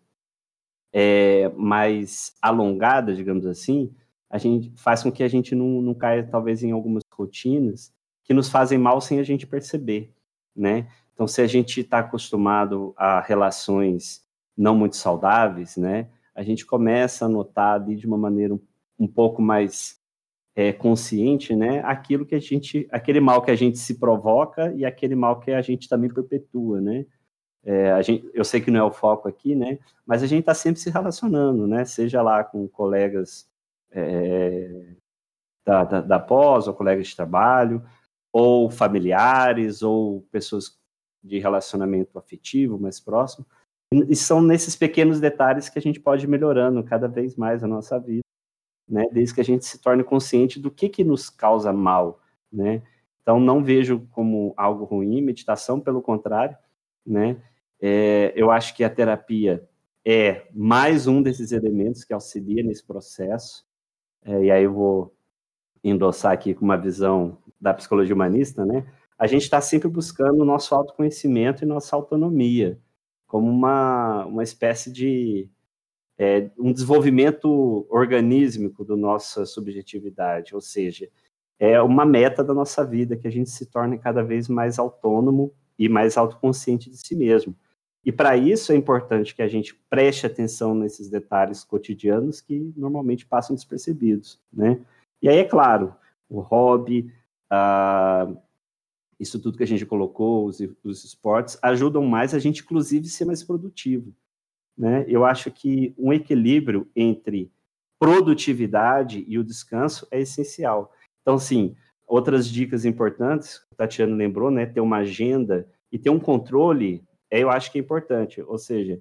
é, mais alongada, digamos assim, a gente faz com que a gente não, não caia talvez em algumas rotinas que nos fazem mal sem a gente perceber, né? Então, se a gente está acostumado a relações não muito saudáveis, né, a gente começa a notar ali de uma maneira um, um pouco mais é, consciente, né, aquilo que a gente, aquele mal que a gente se provoca e aquele mal que a gente também perpetua, né. É, gente, eu sei que não é o foco aqui, né, mas a gente está sempre se relacionando, né, seja lá com colegas é, da, da, da pós, ou colegas de trabalho, ou familiares, ou pessoas de relacionamento afetivo mais próximo. E são nesses pequenos detalhes que a gente pode ir melhorando cada vez mais a nossa vida né? Desde que a gente se torne consciente do que que nos causa mal, né? Então não vejo como algo ruim meditação, pelo contrário, né? É, eu acho que a terapia é mais um desses elementos que auxilia nesse processo. É, e aí eu vou endossar aqui com uma visão da psicologia humanista, né? A gente está sempre buscando o nosso autoconhecimento e nossa autonomia como uma, uma espécie de é, um desenvolvimento organísmico da nossa subjetividade, ou seja, é uma meta da nossa vida que a gente se torne cada vez mais autônomo e mais autoconsciente de si mesmo. E para isso é importante que a gente preste atenção nesses detalhes cotidianos que normalmente passam despercebidos, né? E aí é claro, o hobby, a, isso tudo que a gente colocou, os, os esportes, ajudam mais a gente, inclusive, ser mais produtivo. Né? Eu acho que um equilíbrio entre produtividade e o descanso é essencial. Então, sim, outras dicas importantes, a Tatiana lembrou, né? Ter uma agenda e ter um controle, é, eu acho que é importante. Ou seja,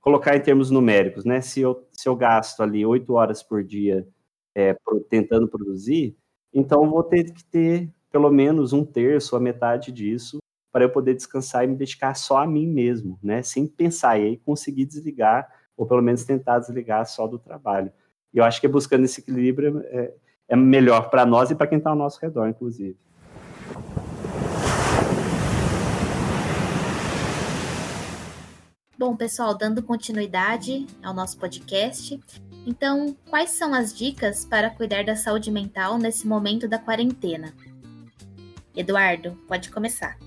colocar em termos numéricos, né? Se eu, se eu gasto ali oito horas por dia é, tentando produzir, então vou ter que ter pelo menos um terço, a metade disso, para eu poder descansar e me dedicar só a mim mesmo, né? Sem pensar e aí conseguir desligar, ou pelo menos tentar desligar só do trabalho. E eu acho que buscando esse equilíbrio é, é melhor para nós e para quem está ao nosso redor, inclusive. Bom, pessoal, dando continuidade ao nosso podcast, então, quais são as dicas para cuidar da saúde mental nesse momento da quarentena? Eduardo, pode começar.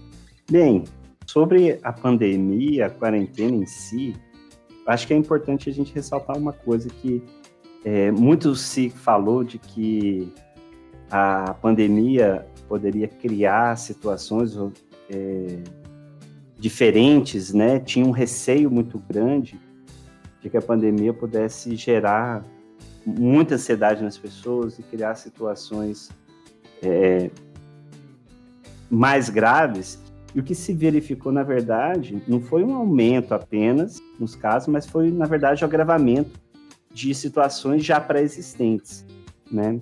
Bem, sobre a pandemia, a quarentena em si, acho que é importante a gente ressaltar uma coisa que é, muito se falou de que a pandemia poderia criar situações é, diferentes, né? Tinha um receio muito grande de que a pandemia pudesse gerar muita ansiedade nas pessoas e criar situações é, mais graves. E o que se verificou, na verdade, não foi um aumento apenas nos casos, mas foi, na verdade, o agravamento de situações já pré-existentes, né?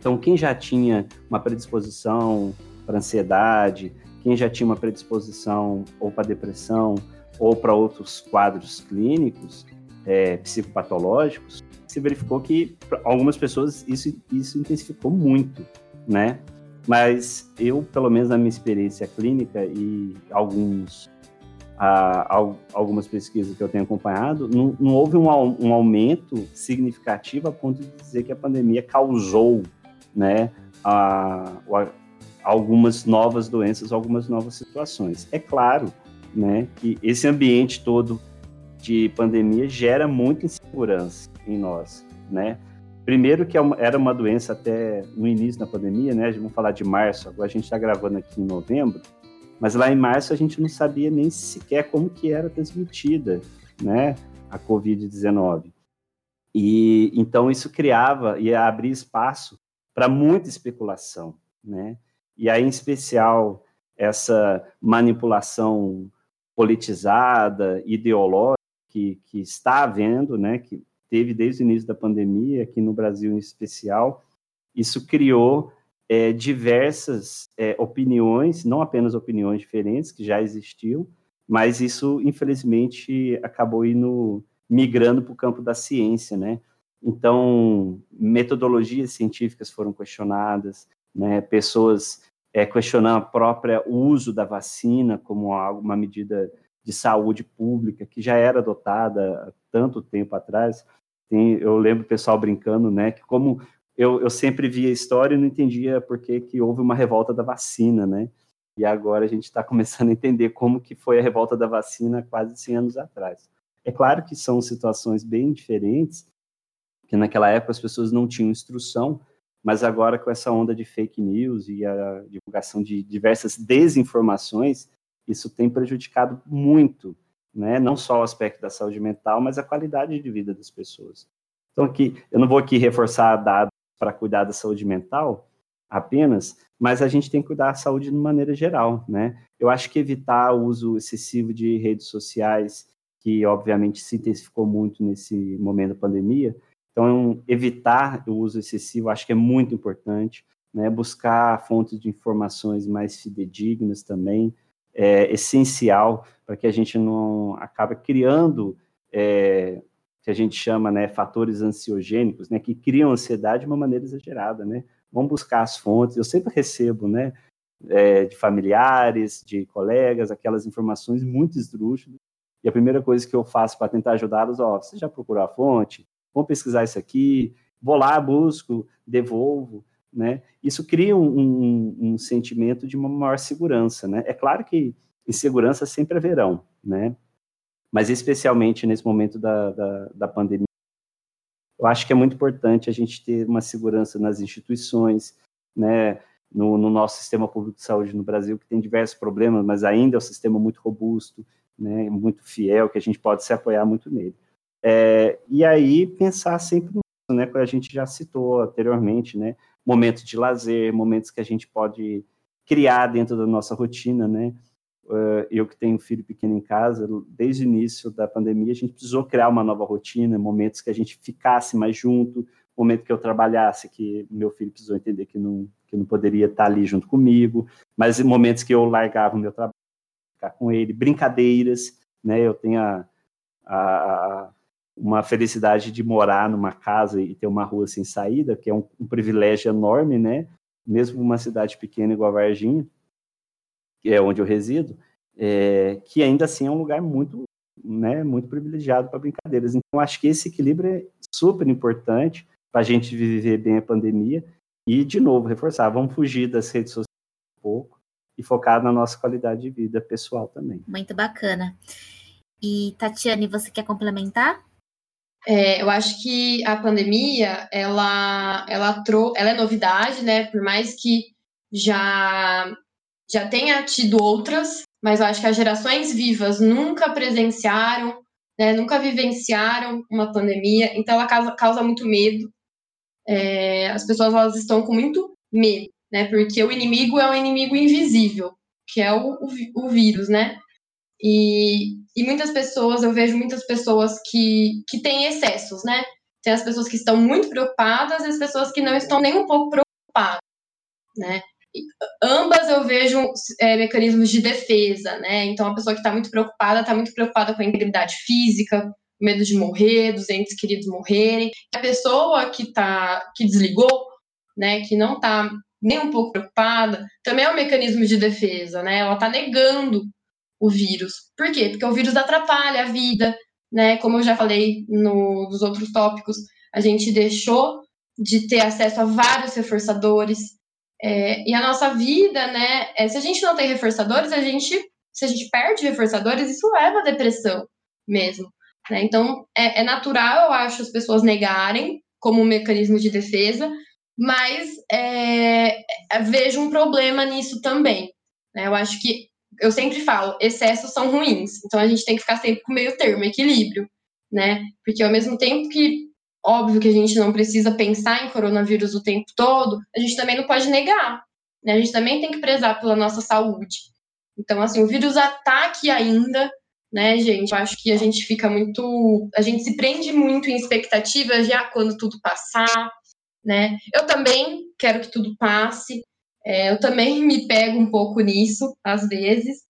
Então, quem já tinha uma predisposição para ansiedade, quem já tinha uma predisposição ou para depressão ou para outros quadros clínicos é, psicopatológicos, se verificou que algumas pessoas isso, isso intensificou muito, né? Mas eu, pelo menos na minha experiência clínica e alguns, algumas pesquisas que eu tenho acompanhado, não, não houve um, um, aumento significativo a ponto de dizer que a pandemia causou né, a, a, algumas novas doenças, algumas novas situações. É claro né, que esse ambiente todo de pandemia gera muita insegurança em nós, né? Primeiro que é era uma doença até no início da pandemia, né? Vamos falar de março, agora a gente está gravando aqui em novembro, mas lá em março a gente não sabia nem sequer como que era transmitida, né? A Covid-19. E então isso criava e abrir espaço para muita especulação, né? E aí, em especial, essa manipulação politizada, ideológica que, que está havendo, né? Que teve desde o início da pandemia, aqui no Brasil em especial, isso criou é, diversas é, opiniões, não apenas opiniões diferentes que já existiam, mas isso, infelizmente, acabou indo migrando para o campo da ciência, né? Então, metodologias científicas foram questionadas, né? Pessoas é, questionando a própria uso da vacina como uma medida de saúde pública que já era adotada há tanto tempo atrás. Tem, eu lembro o pessoal brincando, né, que como eu, eu sempre via a história e não entendia por que, que houve uma revolta da vacina, né? E agora a gente está começando a entender como que foi a revolta da vacina quase 100 anos atrás. É claro que são situações bem diferentes, que naquela época as pessoas não tinham instrução, mas agora com essa onda de fake news e a divulgação de diversas desinformações, isso tem prejudicado muito né? Não só o aspecto da saúde mental, mas a qualidade de vida das pessoas. Então, aqui, eu não vou aqui reforçar dados para cuidar da saúde mental apenas, mas a gente tem que cuidar da saúde de maneira geral, né? Eu acho que evitar o uso excessivo de redes sociais, que obviamente se intensificou muito nesse momento da pandemia, então evitar o uso excessivo acho que é muito importante, né? Buscar fontes de informações mais fidedignas também, é essencial para que a gente não acabe criando é, que a gente chama, né, fatores ansiogênicos, né, que criam ansiedade de uma maneira exagerada, né? Vamos buscar as fontes. Eu sempre recebo, né, é, de familiares, de colegas, aquelas informações muito esdrúxulas. E a primeira coisa que eu faço para tentar ajudá-los, ó, você já procurou a fonte? Vamos pesquisar isso aqui. Vou lá, busco, devolvo né? Isso cria um, um, um, sentimento de uma maior segurança, né? É claro que insegurança sempre haverão, né? Mas especialmente nesse momento da, da, da pandemia, eu acho que é muito importante a gente ter uma segurança nas instituições, né? no, no, nosso sistema público de saúde no Brasil, que tem diversos problemas, mas ainda é um sistema muito robusto, né, muito fiel, que a gente pode se apoiar muito nele. É, e aí pensar sempre nisso, né, que a gente já citou anteriormente, né, momentos de lazer, momentos que a gente pode criar dentro da nossa rotina, né, uh, eu que tenho um filho pequeno em casa, desde o início da pandemia, a gente precisou criar uma nova rotina, momentos que a gente ficasse mais junto, momento que eu trabalhasse, que meu filho precisou entender que não, que não poderia estar ali junto comigo, mas momentos que eu largava o meu trabalho, ficar com ele, brincadeiras, né, eu tenho a, a, uma felicidade de morar numa casa e ter uma rua sem saída, que é um, um privilégio enorme, né, mesmo uma cidade pequena igual a Varginha, que é onde eu resido, é, que ainda assim é um lugar muito, né, muito privilegiado para brincadeiras. Então, acho que esse equilíbrio é super importante para a gente viver bem a pandemia e, de novo, reforçar, vamos fugir das redes sociais um pouco e focar na nossa qualidade de vida pessoal também. Muito bacana. E, Tatiane, você quer complementar? É, eu acho que a pandemia, ela, ela, trou ela é novidade, né? Por mais que já, já tenha tido outras, mas eu acho que as gerações vivas nunca presenciaram, né, nunca vivenciaram uma pandemia, então ela causa, causa muito medo é, as pessoas elas estão com muito medo, né? Porque o inimigo é um inimigo invisível, que é o, o, o vírus, né? E, e muitas pessoas, eu vejo muitas pessoas que, que têm excessos, né? Tem as pessoas que estão muito preocupadas e as pessoas que não estão nem um pouco preocupadas, né? E, ambas eu vejo é, mecanismos de defesa, né? Então, a pessoa que está muito preocupada, está muito preocupada com a integridade física, medo de morrer, dos entes queridos morrerem. A pessoa que tá, que desligou, né, que não está nem um pouco preocupada, também é um mecanismo de defesa, né? Ela está negando o vírus. Por quê? Porque o vírus atrapalha a vida, né? Como eu já falei no, nos outros tópicos, a gente deixou de ter acesso a vários reforçadores. É, e a nossa vida, né? É, se a gente não tem reforçadores, a gente, se a gente perde reforçadores, isso leva à depressão mesmo. Né? Então, é, é, natural, eu acho, as pessoas negarem como um mecanismo de defesa, mas é, vejo um problema nisso também. Né? Eu acho que, eu sempre falo, excessos são ruins, então a gente tem que ficar sempre com meio termo, equilíbrio, né? Porque ao mesmo tempo que, óbvio que a gente não precisa pensar em coronavírus o tempo todo, a gente também não pode negar, né? A gente também tem que prezar pela nossa saúde. Então, assim, o vírus ataque ainda, né, gente? Eu acho que a gente fica muito. A gente se prende muito em expectativas já quando tudo passar, né? Eu também quero que tudo passe, é, eu também me pego um pouco nisso, às vezes,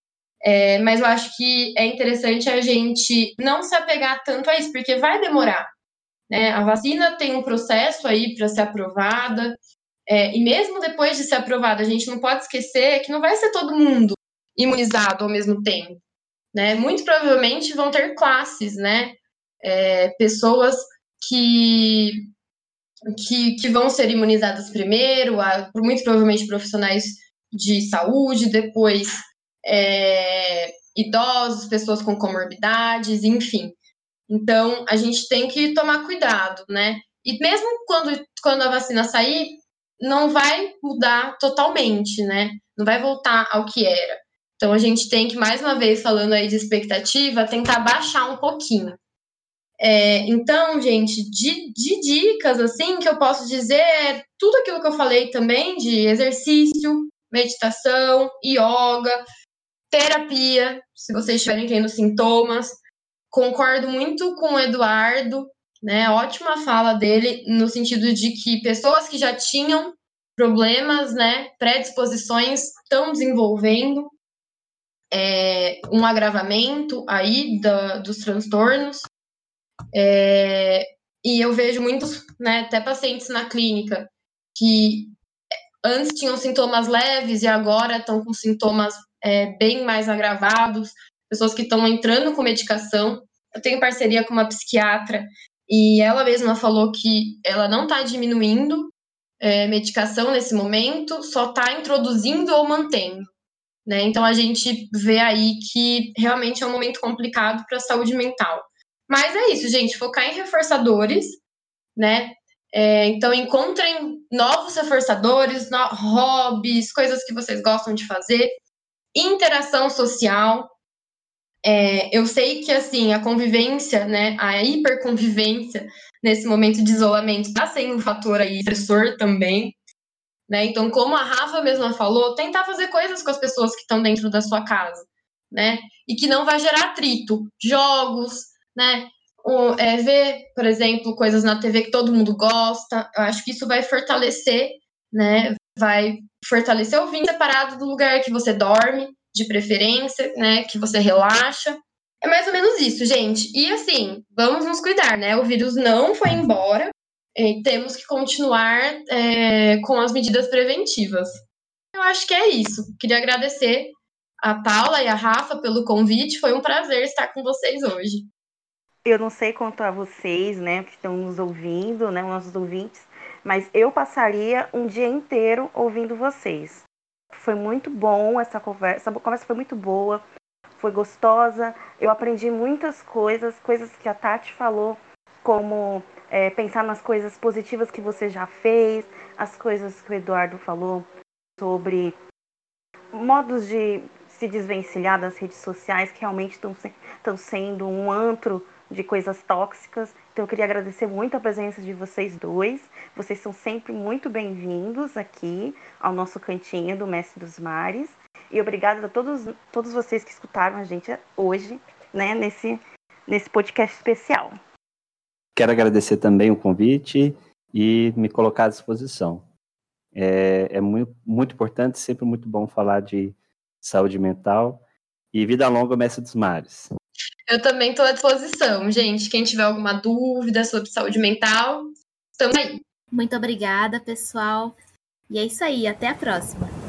é, mas eu acho que é interessante a gente não se apegar tanto a isso, porque vai demorar. Né? A vacina tem um processo aí para ser aprovada, é, e mesmo depois de ser aprovada, a gente não pode esquecer que não vai ser todo mundo imunizado ao mesmo tempo né? Muito provavelmente vão ter classes, né? É, pessoas que, que, que, vão ser imunizadas primeiro, muito provavelmente profissionais de saúde, depois é, idosos, pessoas com comorbidades, enfim. Então, a gente tem que tomar cuidado, né? E mesmo quando, quando a vacina sair, não vai mudar totalmente, né? Não vai voltar ao que era. Então a gente tem que, mais uma vez, falando aí de expectativa, tentar baixar um pouquinho. É, então, gente, de, de, dicas assim que eu posso dizer é tudo aquilo que eu falei também de exercício, meditação, yoga, terapia, se vocês estiverem tendo sintomas. Concordo muito com o Eduardo, né? Ótima fala dele no sentido de que pessoas que já tinham problemas, né, predisposições estão desenvolvendo é, um agravamento aí da, dos transtornos. É, e eu vejo muitos, né, até pacientes na clínica que antes tinham sintomas leves e agora estão com sintomas é, bem mais agravados, pessoas que estão entrando com medicação. Eu tenho parceria com uma psiquiatra e ela mesma falou que ela não está diminuindo é, medicação nesse momento, só está introduzindo ou mantendo. Né? Então a gente vê aí que realmente é um momento complicado para a saúde mental. Mas é isso, gente, focar em reforçadores, né? É, então, encontrem novos reforçadores, no, hobbies, coisas que vocês gostam de fazer, interação social. É, eu sei que, assim, a convivência, né, a hiperconvivência nesse momento de isolamento está sendo um fator aí estressor também. Né? Então, como a Rafa mesma falou, tentar fazer coisas com as pessoas que estão dentro da sua casa, né? E que não vai gerar atrito. Jogos, né? O, é, ver, por exemplo, coisas na TV que todo mundo gosta. Eu acho que isso vai fortalecer, né? Vai fortalecer o vinho separado do lugar que você dorme, de preferência, né? Que você relaxa. É mais ou menos isso, gente. E assim, vamos nos cuidar, né? O vírus não foi embora, e temos que continuar é, com as medidas preventivas. Eu acho que é isso. Queria agradecer a Paula e a Rafa pelo convite. Foi um prazer estar com vocês hoje. Eu não sei quanto a vocês, né, que estão nos ouvindo, né, nossos ouvintes, mas eu passaria um dia inteiro ouvindo vocês. Foi muito bom essa conversa, essa conversa foi muito boa, foi gostosa. Eu aprendi muitas coisas, coisas que a Tati falou, como é, pensar nas coisas positivas que você já fez, as coisas que o Eduardo falou sobre modos de se desvencilhar das redes sociais que realmente estão sendo um antro de coisas tóxicas. Então eu queria agradecer muito a presença de vocês dois. Vocês são sempre muito bem-vindos aqui ao nosso cantinho do Mestre dos Mares. E obrigada a todos, todos vocês que escutaram a gente hoje, né, nesse, nesse podcast especial. Quero agradecer também o convite e me colocar à disposição. É, é muito, muito importante, sempre muito bom falar de saúde mental e vida longa, mestre dos mares. Eu também estou à disposição, gente. Quem tiver alguma dúvida sobre saúde mental, estamos aí. Muito obrigada, pessoal. E é isso aí, até a próxima.